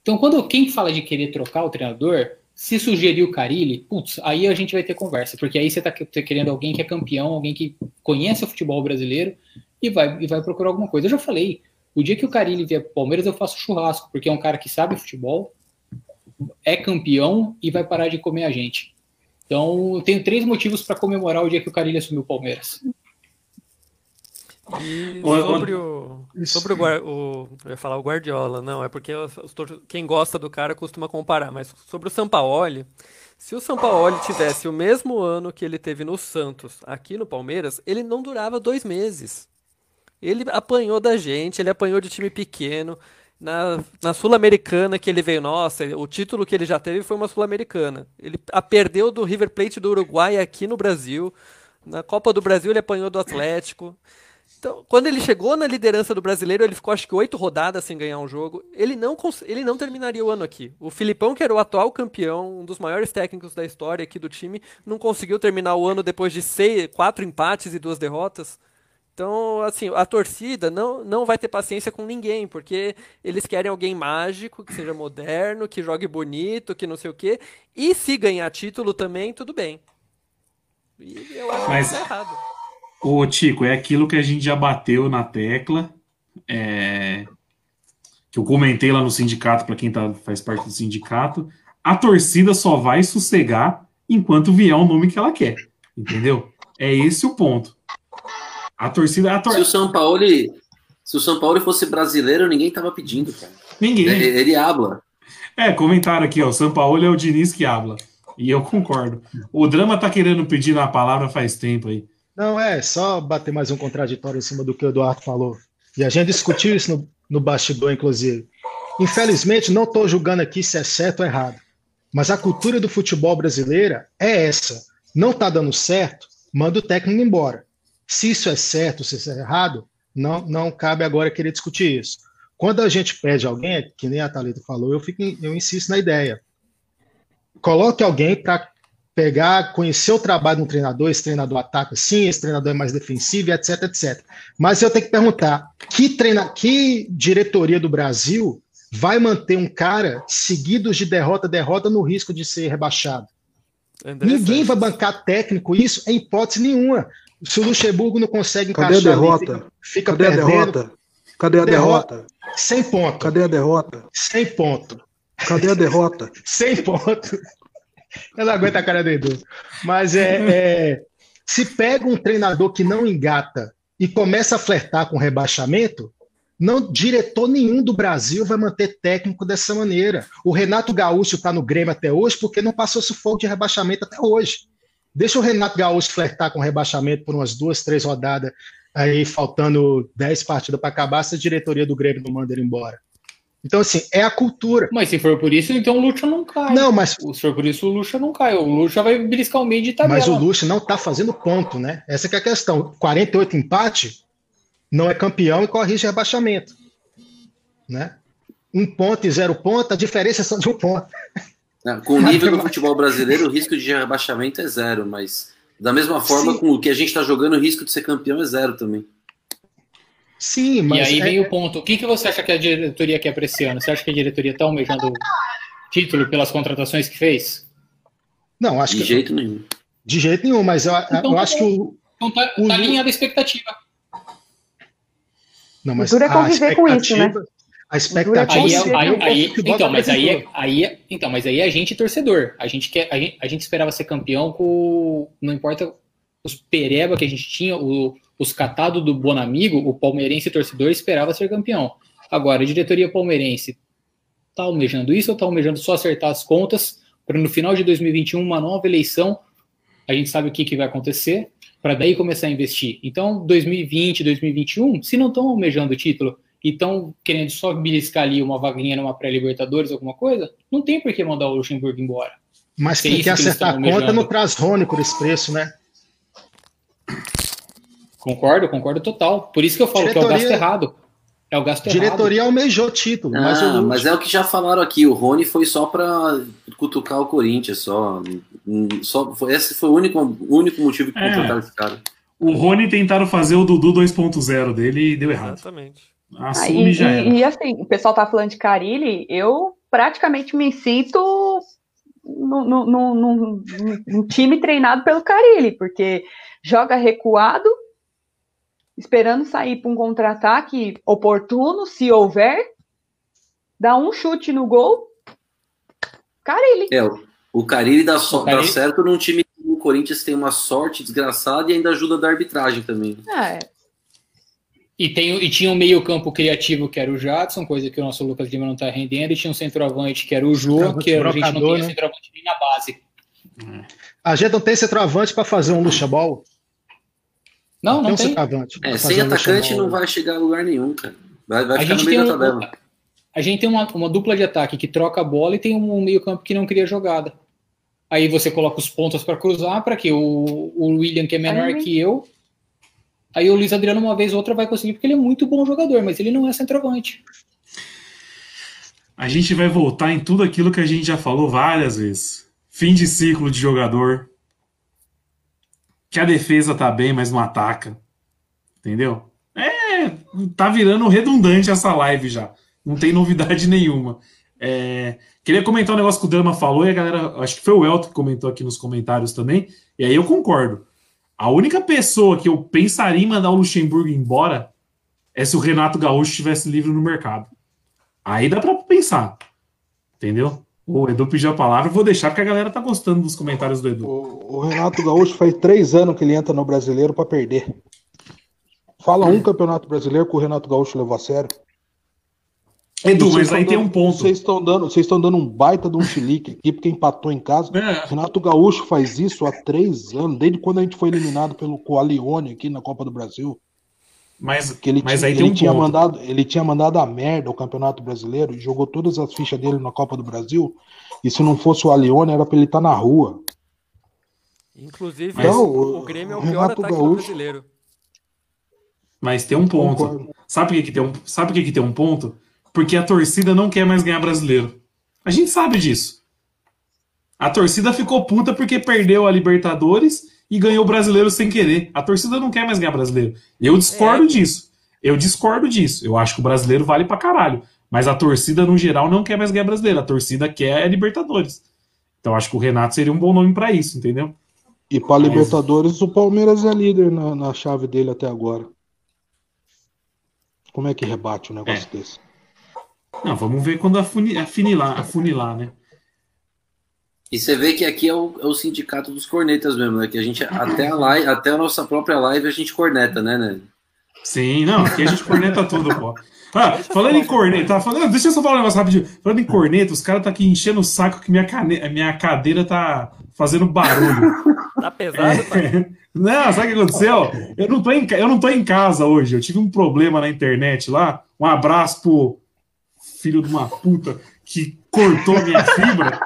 [SPEAKER 4] Então, quando quem fala de querer trocar o treinador, se sugerir o Carilli, putz, aí a gente vai ter conversa, porque aí você está querendo alguém que é campeão, alguém que conhece o futebol brasileiro e vai, e vai procurar alguma coisa. Eu já falei, o dia que o Carilli vier para o Palmeiras, eu faço churrasco, porque é um cara que sabe futebol, é campeão e vai parar de comer a gente. Então, eu tenho três motivos para comemorar o dia que o Carilli assumiu o Palmeiras.
[SPEAKER 7] E sobre o. Sobre o, o. Eu ia falar o Guardiola, não, é porque os- quem gosta do cara costuma comparar. Mas sobre o Sampaoli, se o Sampaoli tivesse o mesmo ano que ele teve no Santos, aqui no Palmeiras, ele não durava dois meses. Ele apanhou da gente, ele apanhou de time pequeno. Na, na Sul-Americana que ele veio, nossa, o título que ele já teve foi uma Sul-Americana. Ele a perdeu do River Plate do Uruguai aqui no Brasil. Na Copa do Brasil ele apanhou do Atlético. Então, quando ele chegou na liderança do brasileiro, ele ficou acho que oito rodadas sem ganhar um jogo. Ele não, ele não terminaria o ano aqui. O Filipão, que era o atual campeão, um dos maiores técnicos da história aqui do time, não conseguiu terminar o ano depois de seis, quatro empates e duas derrotas. Então, assim, a torcida não, não vai ter paciência com ninguém, porque eles querem alguém mágico, que seja moderno, que jogue bonito, que não sei o quê. E se ganhar título também, tudo bem. E eu acho
[SPEAKER 1] Mas-
[SPEAKER 7] que tá errado.
[SPEAKER 1] Ô, Tico, é aquilo que a gente já bateu na tecla, é, que eu comentei lá no sindicato, para quem tá, faz parte do sindicato. A torcida só vai sossegar enquanto vier o nome que ela quer, entendeu? É esse o ponto. A torcida. A tor...
[SPEAKER 8] Se o São Paulo, se o São Paulo fosse brasileiro, ninguém tava pedindo, cara.
[SPEAKER 1] Ninguém.
[SPEAKER 8] Ele, ele habla.
[SPEAKER 1] É, comentário aqui, ó. O São Paulo é o Diniz que habla. E eu concordo. O Drama tá querendo pedir a palavra faz tempo aí.
[SPEAKER 6] Não, é só bater mais um contraditório em cima do que o Eduardo falou. E a gente discutiu isso no, no bastidor, inclusive. Infelizmente, não estou julgando aqui se é certo ou errado. Mas a cultura do futebol brasileira é essa. Não está dando certo, manda o técnico embora. Se isso é certo, se isso é errado, não, não cabe agora querer discutir isso. Quando a gente pede alguém, que nem a Thalita falou, eu, fico, eu insisto na ideia. Coloque alguém para pegar, conhecer o trabalho do treinador, esse treinador ataca sim, esse treinador é mais defensivo, etc, etc. Mas eu tenho que perguntar, que, treina, que diretoria do Brasil vai manter um cara seguidos de derrota, derrota no risco de ser rebaixado? Ninguém vai bancar técnico isso em hipótese nenhuma. Se o Luxemburgo não consegue
[SPEAKER 5] Cadê
[SPEAKER 6] encaixar
[SPEAKER 5] a derrota?
[SPEAKER 6] ali, fica, fica
[SPEAKER 5] Cadê
[SPEAKER 6] perdendo.
[SPEAKER 5] a derrota? Cadê a derrota?
[SPEAKER 6] Sem ponto.
[SPEAKER 5] Cadê a derrota?
[SPEAKER 6] Sem ponto.
[SPEAKER 5] Cadê a derrota?
[SPEAKER 6] Sem ponto. Eu não aguento a cara do Edu. Mas é, é, se pega um treinador que não engata e começa a flertar com rebaixamento, não diretor nenhum do Brasil vai manter técnico dessa maneira. O Renato Gaúcho está no Grêmio até hoje porque não passou sufoco de rebaixamento até hoje. Deixa o Renato Gaúcho flertar com rebaixamento por umas duas, três rodadas, aí faltando dez partidas para acabar, se a diretoria do Grêmio não manda ele embora. Então, assim, é a cultura.
[SPEAKER 4] Mas se for por isso, então o Lucha não cai.
[SPEAKER 6] Não, mas.
[SPEAKER 4] Se for por isso, o Lucha não cai. O Lucha vai beliscar o meio de tabela.
[SPEAKER 6] Mas o Lucha não está fazendo ponto, né? Essa que é a questão. 48 empate, não é campeão e corre de rebaixamento. Né? Um ponto e zero ponto, a diferença é só de um ponto.
[SPEAKER 8] Não, com o nível do futebol brasileiro, o risco de rebaixamento é zero, mas da mesma forma, Sim. com o que a gente está jogando, o risco de ser campeão é zero também.
[SPEAKER 6] Sim, mas.
[SPEAKER 4] E aí
[SPEAKER 6] é...
[SPEAKER 4] vem o ponto. O que, que você acha que a diretoria quer para esse ano? Você acha que a diretoria está almejando título pelas contratações que fez?
[SPEAKER 6] Não, acho
[SPEAKER 8] de
[SPEAKER 6] que.
[SPEAKER 8] De jeito nenhum.
[SPEAKER 6] De jeito nenhum, mas eu,
[SPEAKER 4] então,
[SPEAKER 6] eu acho que o.
[SPEAKER 4] Então tá, o... tá alinhada a expectativa.
[SPEAKER 9] Não, mas o duro é conviver com isso, né?
[SPEAKER 6] A expectativa.
[SPEAKER 4] Aí, aí, aí, então, mas aí, aí, então, mas aí a gente torcedor. A gente quer, a gente, a gente esperava ser campeão com, não importa os pereba que a gente tinha, o, os catados do Bonamigo, o palmeirense torcedor esperava ser campeão. Agora, a diretoria palmeirense tá almejando isso ou tá almejando só acertar as contas para no final de 2021 uma nova eleição? A gente sabe o que, que vai acontecer para daí começar a investir. Então, 2020, 2021, se não estão almejando o título e estão querendo só beliscar ali uma vaguinha numa pré-Libertadores, alguma coisa, não tem por que mandar o Luxemburgo embora.
[SPEAKER 6] Mas quem quer acertar a conta não traz Rony por esse preço, né?
[SPEAKER 4] Concordo, concordo total. Por isso que eu falo diretoria, que é o gasto errado. É o gasto
[SPEAKER 6] diretoria
[SPEAKER 4] errado.
[SPEAKER 6] almejou título.
[SPEAKER 8] Ah,
[SPEAKER 6] mas,
[SPEAKER 8] mas, é o que já falaram aqui. O Rony foi só para cutucar o Corinthians, só. só foi, esse foi o único, único motivo que é. contrataram esse cara.
[SPEAKER 1] O Rony tentaram fazer o Dudu 2.0 dele e deu errado.
[SPEAKER 7] Exatamente.
[SPEAKER 1] Assume
[SPEAKER 9] ah, e,
[SPEAKER 1] já
[SPEAKER 9] e, e, assim, o pessoal tá falando de Carilli, eu praticamente me sinto num time treinado pelo Carilli, porque joga recuado, esperando sair para um contra-ataque oportuno, se houver, dá um chute no gol, Carilli.
[SPEAKER 8] É, o Carilli dá, so, dá certo num time que o Corinthians tem uma sorte desgraçada e ainda ajuda da arbitragem também.
[SPEAKER 9] É.
[SPEAKER 4] E, tem, e tinha um meio campo criativo que era o Jadson, coisa que o nosso Lucas Lima não está rendendo, e tinha um centroavante que era o Jô, que a gente não tinha né? centroavante nem na base.
[SPEAKER 6] A gente não tem centroavante para fazer um luxa ball?
[SPEAKER 4] Não, não, não tem.
[SPEAKER 6] Centroavante
[SPEAKER 8] é, sem um atacante não vai chegar a lugar nenhum, cara. Vai, vai
[SPEAKER 4] a
[SPEAKER 8] ficar
[SPEAKER 4] gente
[SPEAKER 8] no meio
[SPEAKER 4] tem
[SPEAKER 8] da tabela.
[SPEAKER 4] Um, a gente tem uma, uma dupla de ataque que troca a bola e tem um meio campo que não cria jogada. Aí você coloca os pontos para cruzar, para que o, o William, que é menor Aí, que eu, Aí o Luiz Adriano, uma vez ou outra, vai conseguir, porque ele é muito bom jogador, mas ele não é centroavante.
[SPEAKER 1] A gente vai voltar em tudo aquilo que a gente já falou várias vezes. Fim de ciclo de jogador. Que a defesa tá bem, mas não ataca. Entendeu? É, tá virando redundante essa live já. Não tem novidade nenhuma. É, queria comentar um negócio que o Drama falou e a galera, acho que foi o Elton que comentou aqui nos comentários também, e aí eu concordo. A única pessoa que eu pensaria em mandar o Luxemburgo embora é se o Renato Gaúcho estivesse livre no mercado. Aí dá para pensar. Entendeu? O Edu pediu a palavra, vou deixar porque a galera tá gostando dos comentários do Edu.
[SPEAKER 5] O, o Renato Gaúcho faz três anos que ele entra no brasileiro para perder. Fala um campeonato brasileiro que o Renato Gaúcho levou a sério.
[SPEAKER 1] Edu,
[SPEAKER 5] Vocês
[SPEAKER 1] mas aí tem
[SPEAKER 5] dando-
[SPEAKER 1] um ponto.
[SPEAKER 5] Vocês estão dando, vocês estão dando um baita de um chilique aqui, porque empatou em casa.
[SPEAKER 1] É.
[SPEAKER 5] Renato Gaúcho faz isso há três anos, desde quando a gente foi eliminado pelo Coalione aqui na Copa do Brasil.
[SPEAKER 1] Mas,
[SPEAKER 5] Que ele,
[SPEAKER 1] mas
[SPEAKER 5] tinha,
[SPEAKER 1] aí tem
[SPEAKER 5] ele,
[SPEAKER 1] um
[SPEAKER 5] tinha
[SPEAKER 1] ponto.
[SPEAKER 5] mandado, ele tinha mandado a merda o Campeonato Brasileiro e jogou todas as fichas dele na Copa do Brasil. E se não fosse o Alione, era pra ele estar na rua.
[SPEAKER 7] Inclusive,
[SPEAKER 5] Então,
[SPEAKER 7] o,
[SPEAKER 5] o
[SPEAKER 7] Grêmio é o pior
[SPEAKER 5] Renato
[SPEAKER 7] ataque
[SPEAKER 5] Gaúcho-
[SPEAKER 7] brasileiro.
[SPEAKER 1] Mas tem um ponto.
[SPEAKER 5] Concordo.
[SPEAKER 1] Sabe por que, que tem um, sabe por que, que tem um ponto? Porque a torcida não quer mais ganhar brasileiro. A gente sabe disso. A torcida ficou puta porque perdeu a Libertadores e ganhou o brasileiro sem querer. A torcida não quer mais ganhar brasileiro. Eu discordo
[SPEAKER 7] É.
[SPEAKER 1] disso. Eu discordo disso. Eu acho que o brasileiro vale pra caralho. Mas a torcida, no geral, não quer mais ganhar brasileiro. A torcida quer a Libertadores. Então acho que o Renato seria um bom nome pra isso, entendeu?
[SPEAKER 5] E para
[SPEAKER 1] Mas-
[SPEAKER 5] Libertadores, o Palmeiras é líder na, na chave dele até agora. Como é que rebate um negócio desse?
[SPEAKER 1] Não, vamos ver quando afuni- afunilar, afunilar, né?
[SPEAKER 8] E você vê que aqui é o, é o sindicato dos cornetas mesmo, né? Que a gente, até a, live, até a nossa própria live, a gente corneta, né, né?
[SPEAKER 1] Sim, não, aqui a gente corneta tudo, pô. Ah, falando em corneta, tá falando, deixa eu só falar um negócio rapidinho. Falando em corneta, os caras tá aqui enchendo o saco que minha, cane, minha cadeira tá fazendo barulho.
[SPEAKER 7] Tá pesado, pai?
[SPEAKER 1] Não, sabe o que aconteceu? Eu não, tô em, eu não tô em casa hoje. Eu tive um problema na internet lá. Um abraço pro filho de uma puta que cortou minha fibra.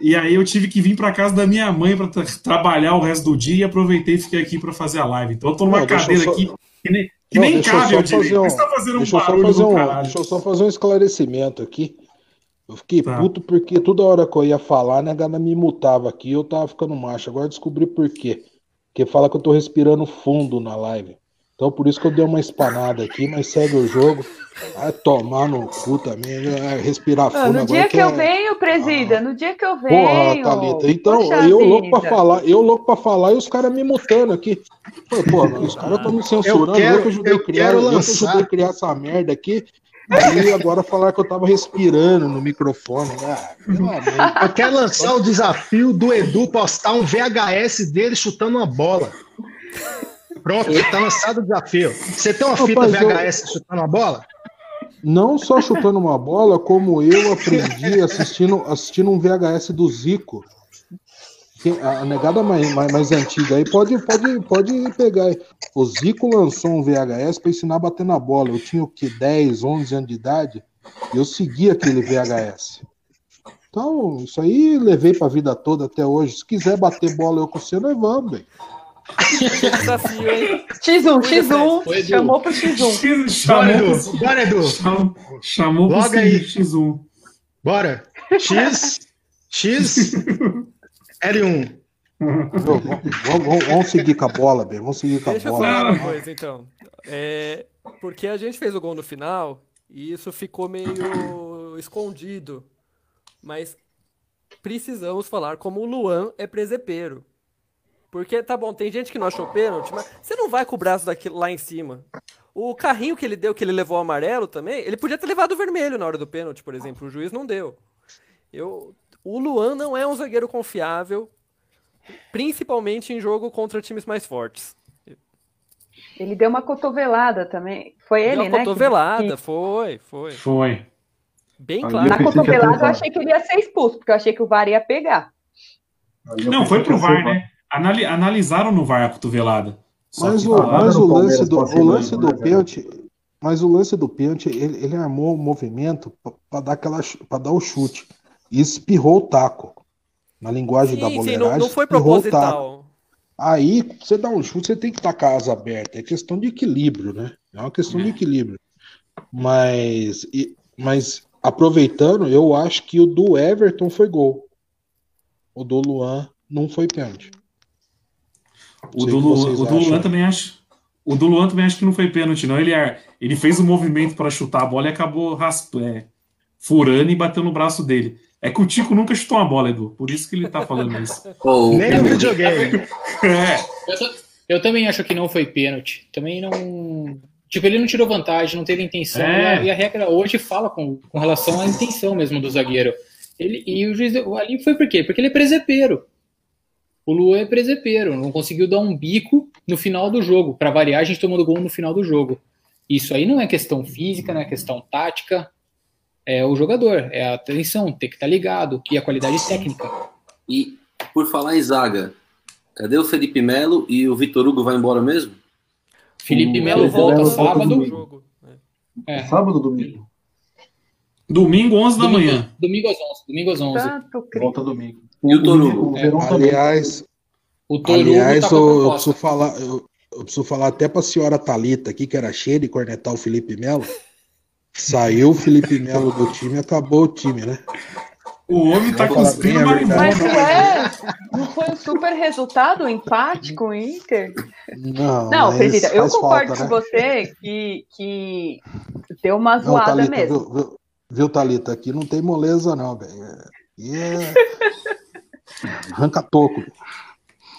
[SPEAKER 1] E aí eu tive que vir pra casa da minha mãe pra tra- trabalhar o resto do dia e aproveitei e fiquei aqui pra fazer a live. Então eu tô numa
[SPEAKER 5] Não,
[SPEAKER 1] cadeira
[SPEAKER 5] só-
[SPEAKER 1] aqui que nem, que
[SPEAKER 5] Não,
[SPEAKER 1] nem
[SPEAKER 5] eu
[SPEAKER 1] cabe eu
[SPEAKER 5] um-
[SPEAKER 1] tá fazendo um
[SPEAKER 5] Deixa só
[SPEAKER 1] barulho do
[SPEAKER 5] um,
[SPEAKER 1] caralho.
[SPEAKER 5] deixa eu só fazer um esclarecimento aqui. Eu fiquei
[SPEAKER 1] Tá.
[SPEAKER 5] puto porque toda hora que eu ia falar, a negada me mutava aqui eu tava ficando macho. Agora descobri por quê. Porque fala que eu tô respirando fundo na live. Então por isso que eu dei uma espanada aqui, mas segue o jogo. Vai tomar no cu também, vai respirar
[SPEAKER 9] Ah,
[SPEAKER 5] fundo
[SPEAKER 9] no
[SPEAKER 5] agora
[SPEAKER 9] dia que
[SPEAKER 5] é-
[SPEAKER 9] eu venho, presida, no dia que eu
[SPEAKER 5] Porra,
[SPEAKER 9] venho.
[SPEAKER 5] Thalita. Então,
[SPEAKER 9] Poxa
[SPEAKER 5] eu louco pra falar, eu louco pra falar e os caras me mutando aqui. Pô, pô, os caras estão me censurando, eu,
[SPEAKER 6] quero-
[SPEAKER 5] que ajudei
[SPEAKER 6] eu
[SPEAKER 5] a criar,
[SPEAKER 6] quero
[SPEAKER 5] eu que
[SPEAKER 6] lançar.
[SPEAKER 5] ajudei a criar essa merda aqui. E agora falar que eu tava respirando no microfone. Ah.
[SPEAKER 6] Eu quero lançar o desafio do Edu postar um VHS dele chutando uma bola. Pronto, tá lançado o desafio. Você tem uma fita
[SPEAKER 5] Rapaz, eu-
[SPEAKER 6] VHS chutando uma bola?
[SPEAKER 5] Não só chutando uma bola, como eu aprendi assistindo, assistindo um VHS do Zico. A negada mais, mais, mais antiga aí pode, pode, pode pegar. O Zico lançou um VHS para ensinar a bater na bola. Eu tinha o que, 10, 11 anos de idade, e eu segui aquele VHS. Então, isso aí levei pra vida toda até hoje. Se quiser bater bola eu com você, nós vamos, velho.
[SPEAKER 7] Desafio, hein?
[SPEAKER 9] X1, X1,
[SPEAKER 4] Oi, Edu.
[SPEAKER 9] chamou pro X1.
[SPEAKER 1] Chamou,
[SPEAKER 6] Bora,
[SPEAKER 1] pro-
[SPEAKER 6] Edu.
[SPEAKER 1] Chamou, chamou pro
[SPEAKER 6] Logo aí.
[SPEAKER 1] X1.
[SPEAKER 6] Bora. X, X, L1.
[SPEAKER 5] Vamos, vamos- seguir com a bola, velho. Vamos seguir com a
[SPEAKER 7] Deixa eu
[SPEAKER 5] bola.
[SPEAKER 7] falar uma coisa, então. É, porque a gente fez o gol no final e isso ficou meio escondido. Mas precisamos falar como o Luan é presepeiro. Porque, tá bom, tem gente que não achou pênalti, mas você não vai com o braço daqui, lá em cima. O carrinho que ele deu, que ele levou amarelo também, ele podia ter levado o vermelho na hora do pênalti, por exemplo. O juiz não deu. Eu, o Luan não é um zagueiro confiável, principalmente em jogo contra times mais fortes.
[SPEAKER 9] Ele deu uma cotovelada também. Foi
[SPEAKER 7] Deu
[SPEAKER 9] ele,
[SPEAKER 7] uma
[SPEAKER 9] né? que-
[SPEAKER 7] cotovelada, foi, foi.
[SPEAKER 1] Foi.
[SPEAKER 7] Bem claro.
[SPEAKER 9] Na
[SPEAKER 3] que
[SPEAKER 9] cotovelada eu achei que ele ia ser expulso, porque eu achei que o VAR ia pegar.
[SPEAKER 1] Não, foi
[SPEAKER 3] que
[SPEAKER 1] pro VAR, né? Anali- analisaram no VAR a cotovelada.
[SPEAKER 5] Mas o, mas o lance do, o lance do
[SPEAKER 3] né,
[SPEAKER 5] pênalti, mas o lance do pênalti, ele, ele armou o movimento para dar aquela para dar o chute e espirrou o taco. Na linguagem da
[SPEAKER 7] Sim, sim,
[SPEAKER 5] boleiragem,
[SPEAKER 7] não, não foi proposital.
[SPEAKER 5] Aí, você dá um chute, você tem que estar com a asa aberta. É questão de equilíbrio, né? É uma questão de equilíbrio. Mas, e- mas aproveitando, eu acho que o do Everton foi gol. O do Luan não foi pênalti.
[SPEAKER 1] O do, Luan, o do também acho. O do Luan também acho que não foi pênalti, não. Ele, ele fez um movimento para chutar a bola e acabou rasp, é, furando e bateu no braço dele. É que o Tico nunca chutou uma bola, Edu. Por isso que ele tá falando isso.
[SPEAKER 8] Pô, o-
[SPEAKER 6] Nem no videogame.
[SPEAKER 1] É,
[SPEAKER 4] Eu, eu também acho que não foi pênalti. Também não. Tipo, ele não tirou vantagem, não teve intenção.
[SPEAKER 1] É.
[SPEAKER 4] E, a, e a regra hoje fala com, com relação à intenção mesmo do zagueiro. Ele, e o juiz deu- ali foi por quê? Porque ele é presepeiro. O Luan é presepeiro, não conseguiu dar um bico no final do jogo. Para variar, a gente tomando gol no final do jogo. Isso aí não é questão física, não é questão tática. é o jogador, é a atenção, tem que estar ligado, e a qualidade técnica.
[SPEAKER 8] E por falar em zaga, cadê o Felipe Melo e o Vitor Hugo vai embora mesmo?
[SPEAKER 4] Felipe Melo volta sábado.
[SPEAKER 7] Jogo.
[SPEAKER 4] É,
[SPEAKER 3] Sábado ou domingo?
[SPEAKER 1] Domingo, 11 da
[SPEAKER 4] domingo,
[SPEAKER 1] manhã.
[SPEAKER 4] Domingo às 11. Domingo às 11.
[SPEAKER 9] Tanto cri...
[SPEAKER 3] Volta domingo.
[SPEAKER 8] E o Torugo?
[SPEAKER 3] Também.
[SPEAKER 5] Aliás,
[SPEAKER 4] O Torugo
[SPEAKER 5] aliás
[SPEAKER 4] tá com a
[SPEAKER 5] eu, eu preciso falar, eu, eu preciso falar até pra senhora Talita aqui, que era cheia de cornetar o Felipe Melo. Saiu o Felipe Melo do time e acabou o time, né?
[SPEAKER 1] O homem tá cuspindo
[SPEAKER 5] bem a
[SPEAKER 1] marimbona.
[SPEAKER 9] Mas ué, não foi um super resultado, um empate com o Inter?
[SPEAKER 5] Não,
[SPEAKER 9] Não, Fredita, eu concordo
[SPEAKER 5] falta,
[SPEAKER 9] com
[SPEAKER 5] né?
[SPEAKER 9] você que, que deu uma
[SPEAKER 5] Não,
[SPEAKER 9] zoada
[SPEAKER 5] Thalita,
[SPEAKER 9] mesmo.
[SPEAKER 5] Viu, viu, viu, Thalita? Aqui não tem moleza, não, velho. Aqui é. Arranca toco.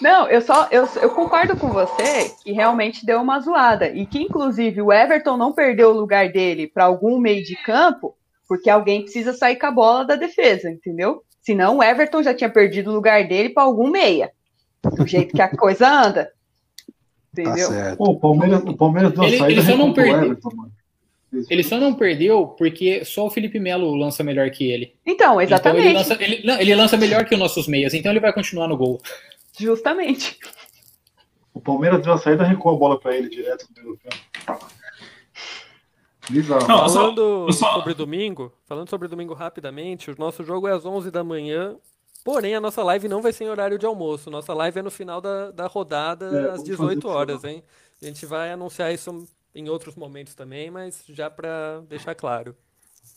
[SPEAKER 9] Não, eu só eu, eu concordo com você que realmente deu uma zoada e que inclusive o Everton não perdeu o lugar dele para algum meio de campo porque alguém precisa sair com a bola da defesa, entendeu? Senão o Everton já tinha perdido o lugar dele para algum meia. Do jeito que a coisa anda.
[SPEAKER 5] Tá
[SPEAKER 9] Entendeu?
[SPEAKER 5] certo.
[SPEAKER 3] Pô, o Palmeiras, o Palmeiras deu a
[SPEAKER 4] Ele-
[SPEAKER 3] saída
[SPEAKER 4] ele só não perdeu.
[SPEAKER 3] Everton, mano.
[SPEAKER 4] Ele só não perdeu porque só o Felipe Melo lança melhor que ele.
[SPEAKER 9] Então, exatamente.
[SPEAKER 4] Então ele, lança, ele- não, ele lança melhor que os nossos meias, então ele vai continuar no gol.
[SPEAKER 9] Justamente.
[SPEAKER 3] O Palmeiras deu a saída recuou a bola pra ele direto no meio. Bizarro.
[SPEAKER 1] Não,
[SPEAKER 7] Falando
[SPEAKER 1] só-
[SPEAKER 7] sobre domingo, falando sobre domingo rapidamente, o nosso jogo é às 11 da manhã. Porém, a nossa live não vai ser em horário de almoço. Nossa live é no final da, da rodada,
[SPEAKER 3] É,
[SPEAKER 7] às
[SPEAKER 3] vamos fazer
[SPEAKER 7] 18
[SPEAKER 3] isso
[SPEAKER 7] horas, hein? A gente vai anunciar isso em outros momentos também, mas já pra deixar claro.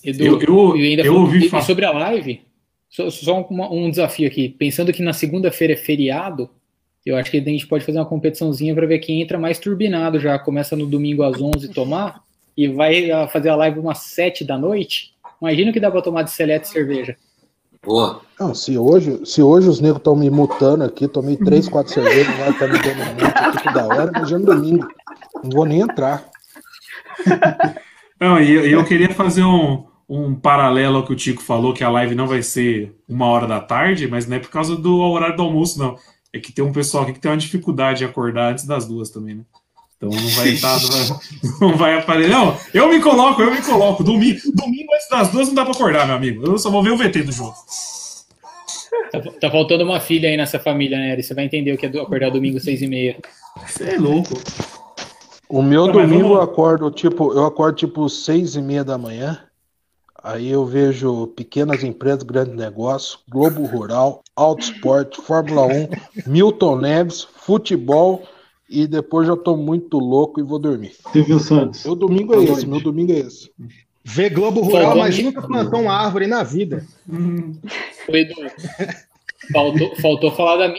[SPEAKER 4] Edu,
[SPEAKER 1] Eu- eu-
[SPEAKER 4] e ainda
[SPEAKER 1] eu ouvi
[SPEAKER 4] e
[SPEAKER 1] falar-
[SPEAKER 4] sobre a live, só, só uma- um desafio aqui. Pensando que na segunda-feira é feriado, eu acho que a gente pode fazer uma competiçãozinha para ver quem entra mais turbinado já. Começa no domingo às 11 tomar e vai ah, fazer a live umas 7 da noite. Imagina o que dá para tomar de seleta e cerveja.
[SPEAKER 8] Boa.
[SPEAKER 5] Não, se hoje, se hoje os negros estão me mutando aqui, tomei três, quatro cervejas, lá tá me dando muito aqui toda hora, mas já no domingo. Não vou nem entrar.
[SPEAKER 1] Não, e eu, eu queria fazer um, um paralelo ao que o Tico falou, que a live não vai ser uma hora da tarde, mas não é por causa do horário do almoço, não. É que tem um pessoal aqui que tem uma dificuldade de acordar antes das duas também, né? Então não vai estar. não, vai, não vai aparecer. Não, eu me coloco, eu me coloco. Domingo, domingo antes das duas não dá pra acordar, meu amigo. Eu só vou ver o VT do jogo.
[SPEAKER 4] Tá, tá faltando uma filha aí nessa família, né, Eri? Você vai entender o que é acordar domingo 6 e meia.
[SPEAKER 1] Você é louco.
[SPEAKER 5] O meu
[SPEAKER 1] Não,
[SPEAKER 5] domingo
[SPEAKER 1] vamos-
[SPEAKER 5] eu acordo tipo, eu acordo tipo seis e meia da manhã. Aí eu vejo pequenas empresas, grandes negócios, Globo Rural, Auto Esporte, Fórmula 1, Milton Neves, futebol e depois já tô muito louco e vou dormir.
[SPEAKER 3] Silvio Santos.
[SPEAKER 5] Meu domingo é esse, meu domingo é esse.
[SPEAKER 6] Vê Globo Rural,
[SPEAKER 4] Faltou
[SPEAKER 6] mas nunca plantou uma árvore na vida.
[SPEAKER 4] Ô, Edu, faltou, faltou, falar da,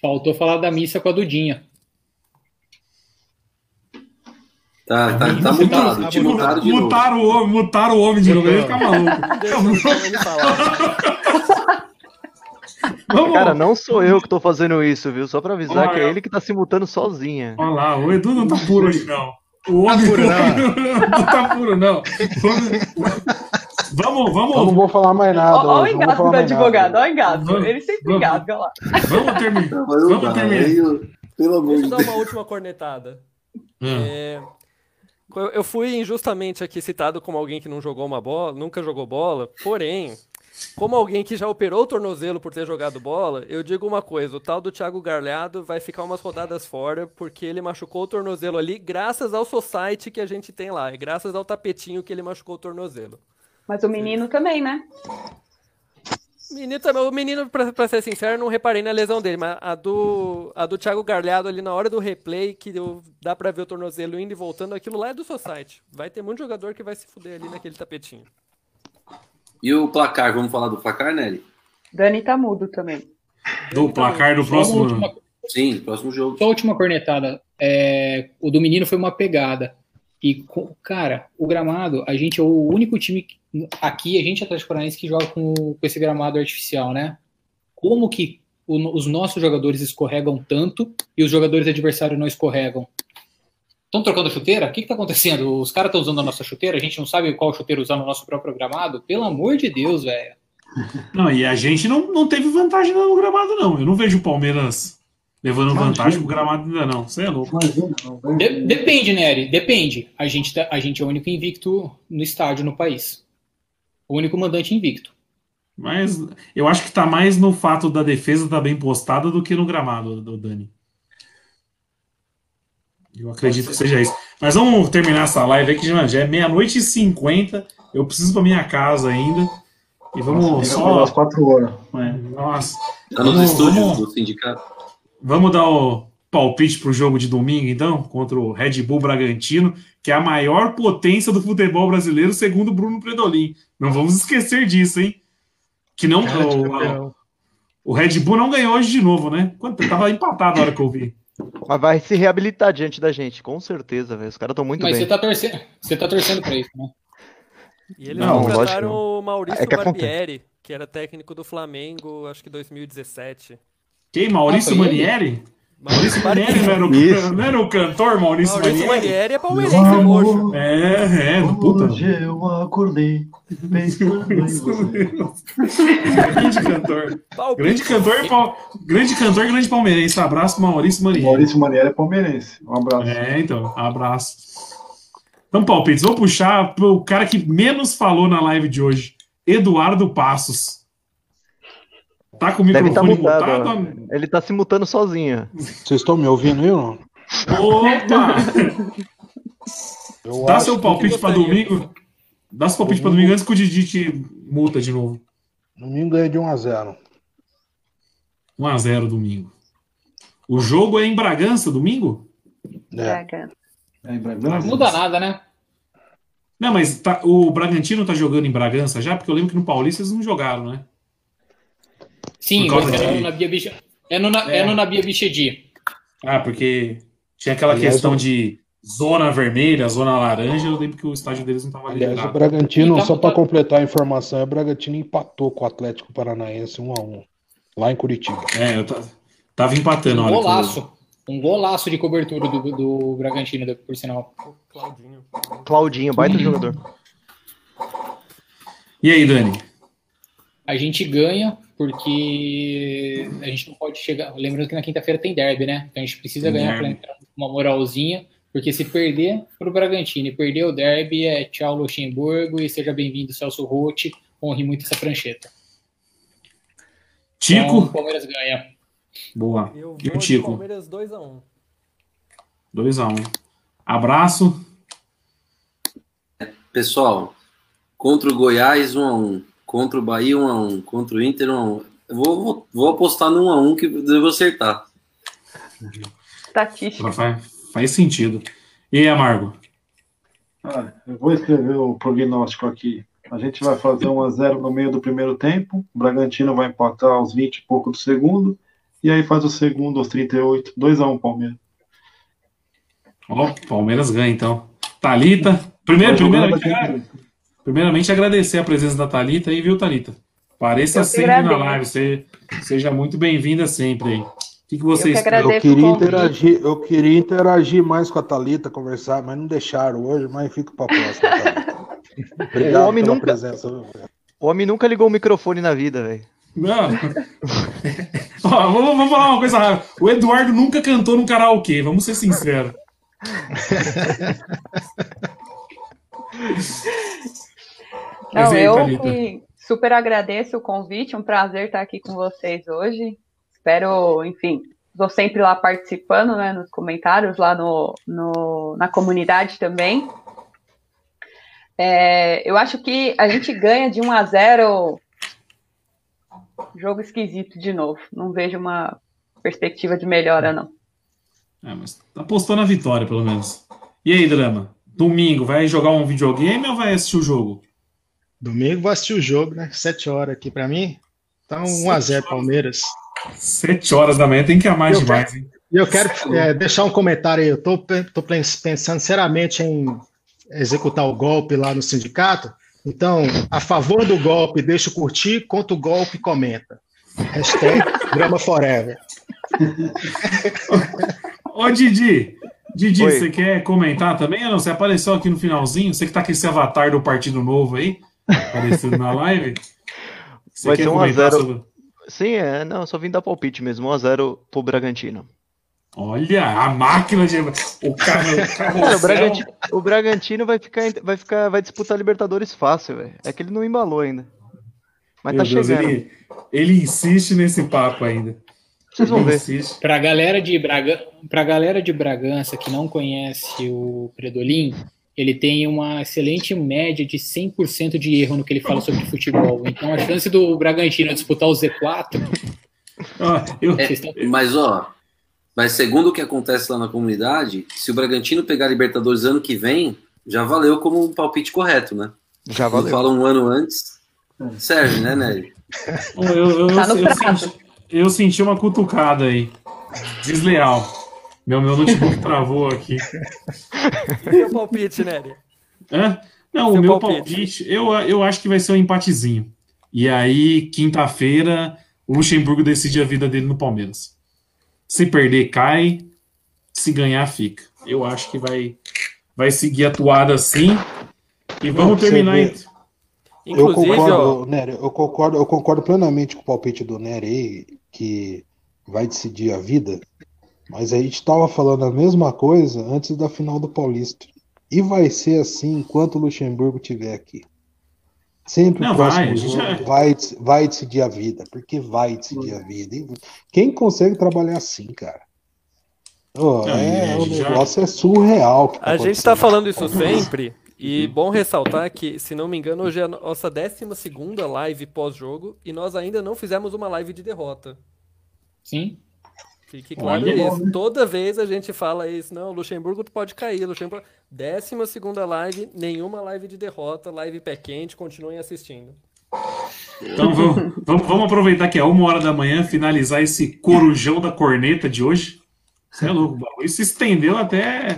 [SPEAKER 4] faltou falar da missa com a Dudinha.
[SPEAKER 8] Tá, tá, tá mutado.
[SPEAKER 6] tá
[SPEAKER 8] Te mutaram de novo.
[SPEAKER 1] Mutaram o homem, mutaram o homem de novo, ele fica maluco. Vamos,
[SPEAKER 10] Cara, não sou eu que tô fazendo isso, viu? Só pra avisar
[SPEAKER 1] Olha.
[SPEAKER 10] que é ele que tá se mutando sozinha.
[SPEAKER 1] Olha lá, o Edu não tá puro hoje, não. O homem
[SPEAKER 6] puro,
[SPEAKER 1] não tá puro, não. Vamos,
[SPEAKER 5] Eu não
[SPEAKER 1] vamos,
[SPEAKER 5] vou falar mais nada.
[SPEAKER 9] Ó o
[SPEAKER 5] não
[SPEAKER 9] engasgo do advogado, ó o engasgo.
[SPEAKER 1] Vamos,
[SPEAKER 9] Ele sempre
[SPEAKER 1] vamos.
[SPEAKER 9] engasga, olha lá.
[SPEAKER 1] vamos terminar.
[SPEAKER 8] Não
[SPEAKER 1] Vamos terminar.
[SPEAKER 8] eu- Pelo amor
[SPEAKER 7] Deixa
[SPEAKER 8] de
[SPEAKER 7] eu dar uma última cornetada.
[SPEAKER 1] Hum.
[SPEAKER 7] É, eu- fui injustamente aqui citado como alguém que não jogou uma bola, nunca jogou bola, porém, como alguém que já operou o tornozelo por ter jogado bola, eu digo uma coisa, o tal do Thiago Garlhado vai ficar umas rodadas fora, porque ele machucou o tornozelo ali, graças ao society que a gente tem lá, e graças ao tapetinho que ele machucou o tornozelo.
[SPEAKER 9] Mas o menino também, né?
[SPEAKER 7] Menino também, o menino, pra, pra ser sincero, não reparei na lesão dele, mas a do, a do Thiago Garlhado ali na hora do replay, que eu- dá pra ver o tornozelo indo e voltando, aquilo lá é do Society. Vai ter muito jogador que vai se fuder ali naquele tapetinho.
[SPEAKER 8] E o placar, vamos falar do placar, Nelly?
[SPEAKER 9] Dani tá mudo também.
[SPEAKER 1] Do placar do próximo.
[SPEAKER 4] última,
[SPEAKER 8] Sim, próximo jogo.
[SPEAKER 4] só a última cornetada. É, o do menino foi uma pegada. E, cara, o gramado, a gente é o único time aqui, a gente é Atlético Paranaense que joga com, com esse gramado artificial, né? Como que o- os nossos jogadores escorregam tanto e os jogadores adversários não escorregam? Estão trocando chuteira? O que está acontecendo? Os caras estão usando a nossa chuteira? A gente não sabe qual chuteira usar no nosso próprio gramado? Pelo amor de Deus, velho.
[SPEAKER 1] Não, e a gente não, não teve vantagem no gramado, não. Eu não vejo o Palmeiras levando
[SPEAKER 3] Imagina.
[SPEAKER 1] vantagem pro gramado ainda, não. Você é louco.
[SPEAKER 3] Imagina, não.
[SPEAKER 4] De- depende, Nery, depende. A gente, tá- a gente é o único invicto no estádio no país. o único mandante invicto.
[SPEAKER 1] Mas eu acho que tá mais no fato da defesa estar bem postada do que no gramado, do Dani. Eu acredito que seja isso. Mas vamos terminar essa live aqui, já já é meia-noite e cinquenta. Eu preciso para minha casa ainda. E vamos
[SPEAKER 3] Nossa,
[SPEAKER 1] só.
[SPEAKER 3] às quatro horas.
[SPEAKER 1] É, Nossa.
[SPEAKER 8] Tá nos
[SPEAKER 1] Vamos-
[SPEAKER 8] estúdios
[SPEAKER 1] vamos-
[SPEAKER 8] do sindicato.
[SPEAKER 1] Vamos dar o palpite pro jogo de domingo, então, contra o Red Bull Bragantino, que é a maior potência do futebol brasileiro, segundo Bruno Predolin. Não vamos esquecer disso, hein? Que não.
[SPEAKER 6] Cara
[SPEAKER 1] o,
[SPEAKER 6] campeão.
[SPEAKER 1] o Red Bull não ganhou hoje de novo, né? Quanto? Tava empatado na hora que eu vi.
[SPEAKER 10] Mas vai se reabilitar diante da gente, com certeza, velho. Os caras estão muito
[SPEAKER 4] Mas
[SPEAKER 10] bem.
[SPEAKER 4] você tá torcendo, você tá torcendo pra isso, né?
[SPEAKER 7] E eles
[SPEAKER 10] Não,
[SPEAKER 7] contrataram o Maurício
[SPEAKER 10] É que acontece.
[SPEAKER 7] Barbieri, que era técnico do Flamengo, acho que 2017.
[SPEAKER 1] Quem? Maurício
[SPEAKER 4] Ah?
[SPEAKER 1] Manieri? Maurício. Manieri não era, o, não era o cantor Maurício,
[SPEAKER 7] Maurício
[SPEAKER 1] Manieri?
[SPEAKER 7] Barbieri é palmeirense roxo.
[SPEAKER 1] É, é, puta.
[SPEAKER 3] Hoje eu acordei pensando em você.
[SPEAKER 1] grande cantor. Grande cantor, grande cantor, grande palmeirense. Abraço, Maurício Manieri.
[SPEAKER 3] Maurício Manieri é palmeirense. Um abraço.
[SPEAKER 1] É, então, abraço. Então, palpites, vou puxar pro cara que menos falou na live de hoje, Eduardo Passos. Tá com o
[SPEAKER 10] Deve estar
[SPEAKER 1] microfone
[SPEAKER 10] mutado.
[SPEAKER 1] mutado?
[SPEAKER 10] ó. Ele tá se mutando sozinho.
[SPEAKER 5] Vocês estão me ouvindo aí ou não?
[SPEAKER 1] Opa!
[SPEAKER 5] Eu
[SPEAKER 1] Dá seu palpite pra
[SPEAKER 7] gostaria.
[SPEAKER 1] domingo. Dá seu palpite pra domingo antes que o Didi te multa de novo.
[SPEAKER 5] domingo ganha de 1 a 0
[SPEAKER 1] 1x0 domingo. O jogo é em Bragança domingo?
[SPEAKER 5] É.
[SPEAKER 3] É, em
[SPEAKER 4] Não
[SPEAKER 3] Bragança?
[SPEAKER 4] muda nada, né?
[SPEAKER 1] Não, mas tá- o Bragantino tá jogando em Bragança já? Porque eu lembro que no Paulista eles não jogaram, né?
[SPEAKER 4] Sim, mas é
[SPEAKER 1] de-
[SPEAKER 4] no Nabia é no, Na-
[SPEAKER 1] É.
[SPEAKER 4] é no Nabia Bichedi.
[SPEAKER 1] Ah, porque tinha aquela
[SPEAKER 5] Aliás,
[SPEAKER 1] questão de zona vermelha, zona laranja. Eu lembro que o estádio deles não estava
[SPEAKER 5] Aliás, o. Bragantino,
[SPEAKER 4] Então,
[SPEAKER 5] só para completar a informação, o Bragantino empatou com o Atlético Paranaense 1 a 1 lá em Curitiba.
[SPEAKER 1] É, eu ta- tava empatando
[SPEAKER 4] Um golaço. Um golaço de cobertura do, do Bragantino, por sinal.
[SPEAKER 7] Claudinho.
[SPEAKER 10] Claudinho, baita jogador.
[SPEAKER 1] E aí, Dani?
[SPEAKER 4] A gente ganha porque a gente não pode chegar. Lembrando que na quinta-feira tem derby, né? Então a gente precisa
[SPEAKER 1] Tem
[SPEAKER 4] ganhar para entrar com uma moralzinha. Porque se perder pro Bragantino e perder o derby, é tchau Luxemburgo e seja bem-vindo Celso Rotti. Honre muito essa prancheta. Então, o
[SPEAKER 1] Tico?
[SPEAKER 4] Palmeiras ganha.
[SPEAKER 1] Boa.
[SPEAKER 7] Eu
[SPEAKER 1] E
[SPEAKER 7] vou
[SPEAKER 1] o
[SPEAKER 7] de
[SPEAKER 1] Tico?
[SPEAKER 7] Palmeiras 2x1.
[SPEAKER 1] 2x1. Abraço.
[SPEAKER 8] Pessoal, contra o Goiás 1x1, contra o Bahia 1x1, contra o Inter 1x1. Eu vou, vou, vou apostar no 1x1 que eu devo acertar.
[SPEAKER 9] Estatística.
[SPEAKER 1] Faz, faz sentido. E aí, Amargo?
[SPEAKER 3] Ah, eu vou escrever o prognóstico aqui. A gente vai fazer 1 a 0 no meio do primeiro tempo. O Bragantino vai empatar aos 20 e pouco do segundo. E aí faz o segundo aos 38. 2 a 1 Palmeiras.
[SPEAKER 1] Ó, Palmeiras ganha, então. Thalita. Primeiro,
[SPEAKER 3] jogando
[SPEAKER 1] primeiramente, agradecer a presença da Thalita aí, viu, Thalita? Pareça
[SPEAKER 9] Eu
[SPEAKER 1] sempre na live. Você, seja muito bem-vinda sempre aí. O que, que vocês
[SPEAKER 9] Eu que.
[SPEAKER 5] Eu queria, interagir, eu queria interagir mais com a Thalita, conversar, mas não deixaram hoje, mas fica para próxima. Thalita. Obrigado
[SPEAKER 10] O homem
[SPEAKER 5] pela
[SPEAKER 10] nunca-
[SPEAKER 5] presença.
[SPEAKER 10] O homem nunca ligou o microfone na vida, velho.
[SPEAKER 1] Não. Ó, vamos, vamos falar uma coisa rápida. O Eduardo nunca cantou no karaokê, vamos ser sinceros.
[SPEAKER 9] Não,
[SPEAKER 1] aí,
[SPEAKER 9] eu que super agradeço o convite, um prazer estar aqui com vocês hoje. Espero, enfim, estou sempre lá participando, né, nos comentários, lá no, no- na comunidade também. É, eu acho que a gente ganha de 1 a 0 jogo esquisito de novo. Não vejo uma perspectiva de melhora, não.
[SPEAKER 1] É, mas apostou na vitória, pelo menos. E aí, Drama? Domingo, vai jogar um videogame ou vai assistir o jogo?
[SPEAKER 6] Domingo vou assistir o jogo, né? Sete horas aqui pra mim. Então, 1x0 Palmeiras.
[SPEAKER 1] Sete horas da manhã tem que amar
[SPEAKER 6] Eu
[SPEAKER 1] demais, hein?
[SPEAKER 6] E eu quero é, deixar um comentário aí. Eu tô, tô pens- pensando seriamente em executar o golpe lá no sindicato. Então, a favor do golpe, deixa o curtir. Contra o golpe, comenta. Hashtag Grama Forever.
[SPEAKER 1] Ô, Didi, Didi,
[SPEAKER 10] Oi.
[SPEAKER 1] você quer comentar também ou não? Você apareceu aqui no finalzinho? Você que tá com esse avatar do Partido Novo aí, aparecendo na live. Você
[SPEAKER 10] Vai
[SPEAKER 1] quer
[SPEAKER 10] ser 1 a
[SPEAKER 1] comentar
[SPEAKER 10] 0.
[SPEAKER 1] sobre...
[SPEAKER 10] Sim, é, não, só vim dar palpite mesmo. 1x0 pro Bragantino.
[SPEAKER 1] Olha, a máquina de. O cara. O,
[SPEAKER 10] Cara, o, Bragantino, o Bragantino vai ficar, vai ficar, vai disputar Libertadores fácil, velho. É que ele não embalou ainda. Mas
[SPEAKER 1] Meu
[SPEAKER 10] tá
[SPEAKER 1] Deus,
[SPEAKER 10] chegando.
[SPEAKER 1] ele, ele insiste nesse papo ainda.
[SPEAKER 10] Vocês vão
[SPEAKER 1] Ele
[SPEAKER 10] ver.
[SPEAKER 1] insiste.
[SPEAKER 4] Pra galera de Braga, pra galera de Bragança que não conhece o Predolin, ele tem uma excelente média de 100% de erro no que ele fala sobre futebol. Então a chance do Bragantino disputar o Z4,
[SPEAKER 1] Ó, eu-
[SPEAKER 4] vocês estão
[SPEAKER 8] Mas, ó, mas segundo o que acontece lá na comunidade, se o Bragantino pegar a Libertadores ano que vem, já valeu como um palpite correto, né?
[SPEAKER 10] Já
[SPEAKER 8] Não
[SPEAKER 10] valeu.
[SPEAKER 8] fala um ano antes, serve, né, Nery?
[SPEAKER 1] eu, eu, eu,
[SPEAKER 9] Tá
[SPEAKER 1] eu senti, eu senti uma cutucada aí. Desleal. Meu, meu notebook travou aqui.
[SPEAKER 7] Seu palpite, Nery.
[SPEAKER 1] Hã? Não,
[SPEAKER 7] Seu
[SPEAKER 1] o meu
[SPEAKER 7] palpite.
[SPEAKER 1] palpite, eu, eu acho que vai ser um empatezinho. E aí, quinta-feira, o Luxemburgo decide a vida dele no Palmeiras. Se perder, cai. Se ganhar, fica. Eu acho que vai, vai seguir a toada assim. E vamos terminar.
[SPEAKER 5] vê.
[SPEAKER 1] então.
[SPEAKER 5] Eu
[SPEAKER 7] Inclusive, ó,
[SPEAKER 5] concordo, Nery, eu concordo, eu concordo plenamente com o palpite do Nery aí, que vai decidir a vida, mas a gente estava falando a mesma coisa antes da final do Paulista. E vai ser assim enquanto o Luxemburgo estiver aqui. Sempre
[SPEAKER 1] Não,
[SPEAKER 5] o próximo
[SPEAKER 1] vai, já-
[SPEAKER 5] vai, vai decidir a vida, porque vai decidir a vida. Quem consegue trabalhar assim, cara? Ô,
[SPEAKER 1] Não,
[SPEAKER 5] é, o
[SPEAKER 1] já-
[SPEAKER 5] negócio é surreal. que tá
[SPEAKER 7] A gente tá
[SPEAKER 5] acontecendo.
[SPEAKER 7] falando isso sempre, e bom ressaltar que, se não me engano, hoje é a nossa 12 live pós-jogo e nós ainda não fizemos uma live de derrota.
[SPEAKER 4] sim.
[SPEAKER 7] Fique claro
[SPEAKER 1] Olha.
[SPEAKER 7] isso. Toda vez a gente fala isso, não, Luxemburgo pode cair, Luxemburgo. 12 live, nenhuma live de derrota, live pé quente, continuem assistindo.
[SPEAKER 1] Então vamos, vamos, vamos aproveitar que é uma hora da manhã, finalizar esse corujão da corneta de hoje. Você é louco, o bagulho se estendeu até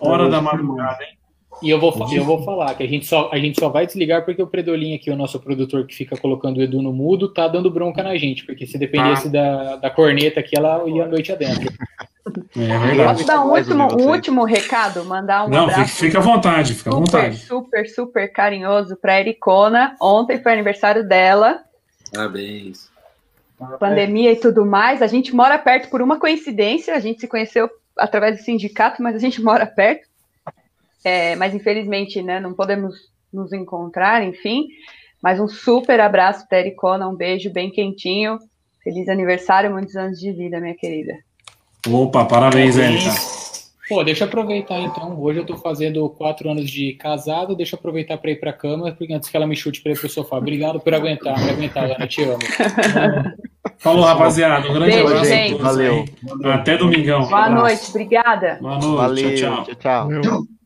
[SPEAKER 1] hora da madrugada, hein?
[SPEAKER 4] E eu vou, eu vou falar que a gente, só, a gente só vai desligar porque o Predolin aqui, o nosso produtor que fica colocando o Edu no mudo, tá dando bronca na gente. Porque se dependesse da, da corneta aqui, ela ia a noite adentro.
[SPEAKER 1] É
[SPEAKER 9] Posso
[SPEAKER 1] verdade.
[SPEAKER 9] dar um último, um
[SPEAKER 10] vocês.
[SPEAKER 9] último recado? Mandar um
[SPEAKER 1] Não, fique,
[SPEAKER 9] abraço
[SPEAKER 1] fique à vontade, fica à vontade.
[SPEAKER 9] super, super carinhoso pra Ericona. Ontem foi aniversário dela.
[SPEAKER 8] Parabéns.
[SPEAKER 9] pandemia e tudo mais, a gente mora perto por uma coincidência, a gente se conheceu através do sindicato, mas a gente mora perto. É, mas infelizmente, né, não podemos nos encontrar, enfim. Mas um super abraço para Ericona, um beijo bem quentinho. Feliz aniversário, muitos anos de vida, minha querida.
[SPEAKER 1] Opa, parabéns, Érica.
[SPEAKER 4] Pô, deixa eu aproveitar então. Hoje eu tô fazendo quatro anos de casado, deixa eu aproveitar pra ir pra cama, porque antes que ela me chute pra ir pro sofá. Obrigado por aguentar, me aguentar, Lana, te amo.
[SPEAKER 1] Falou, rapaziada. Um grande
[SPEAKER 9] Beijo,
[SPEAKER 1] abraço a
[SPEAKER 9] gente.
[SPEAKER 10] Valeu.
[SPEAKER 1] Até domingão.
[SPEAKER 9] Boa noite, obrigada.
[SPEAKER 1] Boa noite.
[SPEAKER 10] Valeu.
[SPEAKER 1] Tchau, tchau.
[SPEAKER 10] tchau. tchau.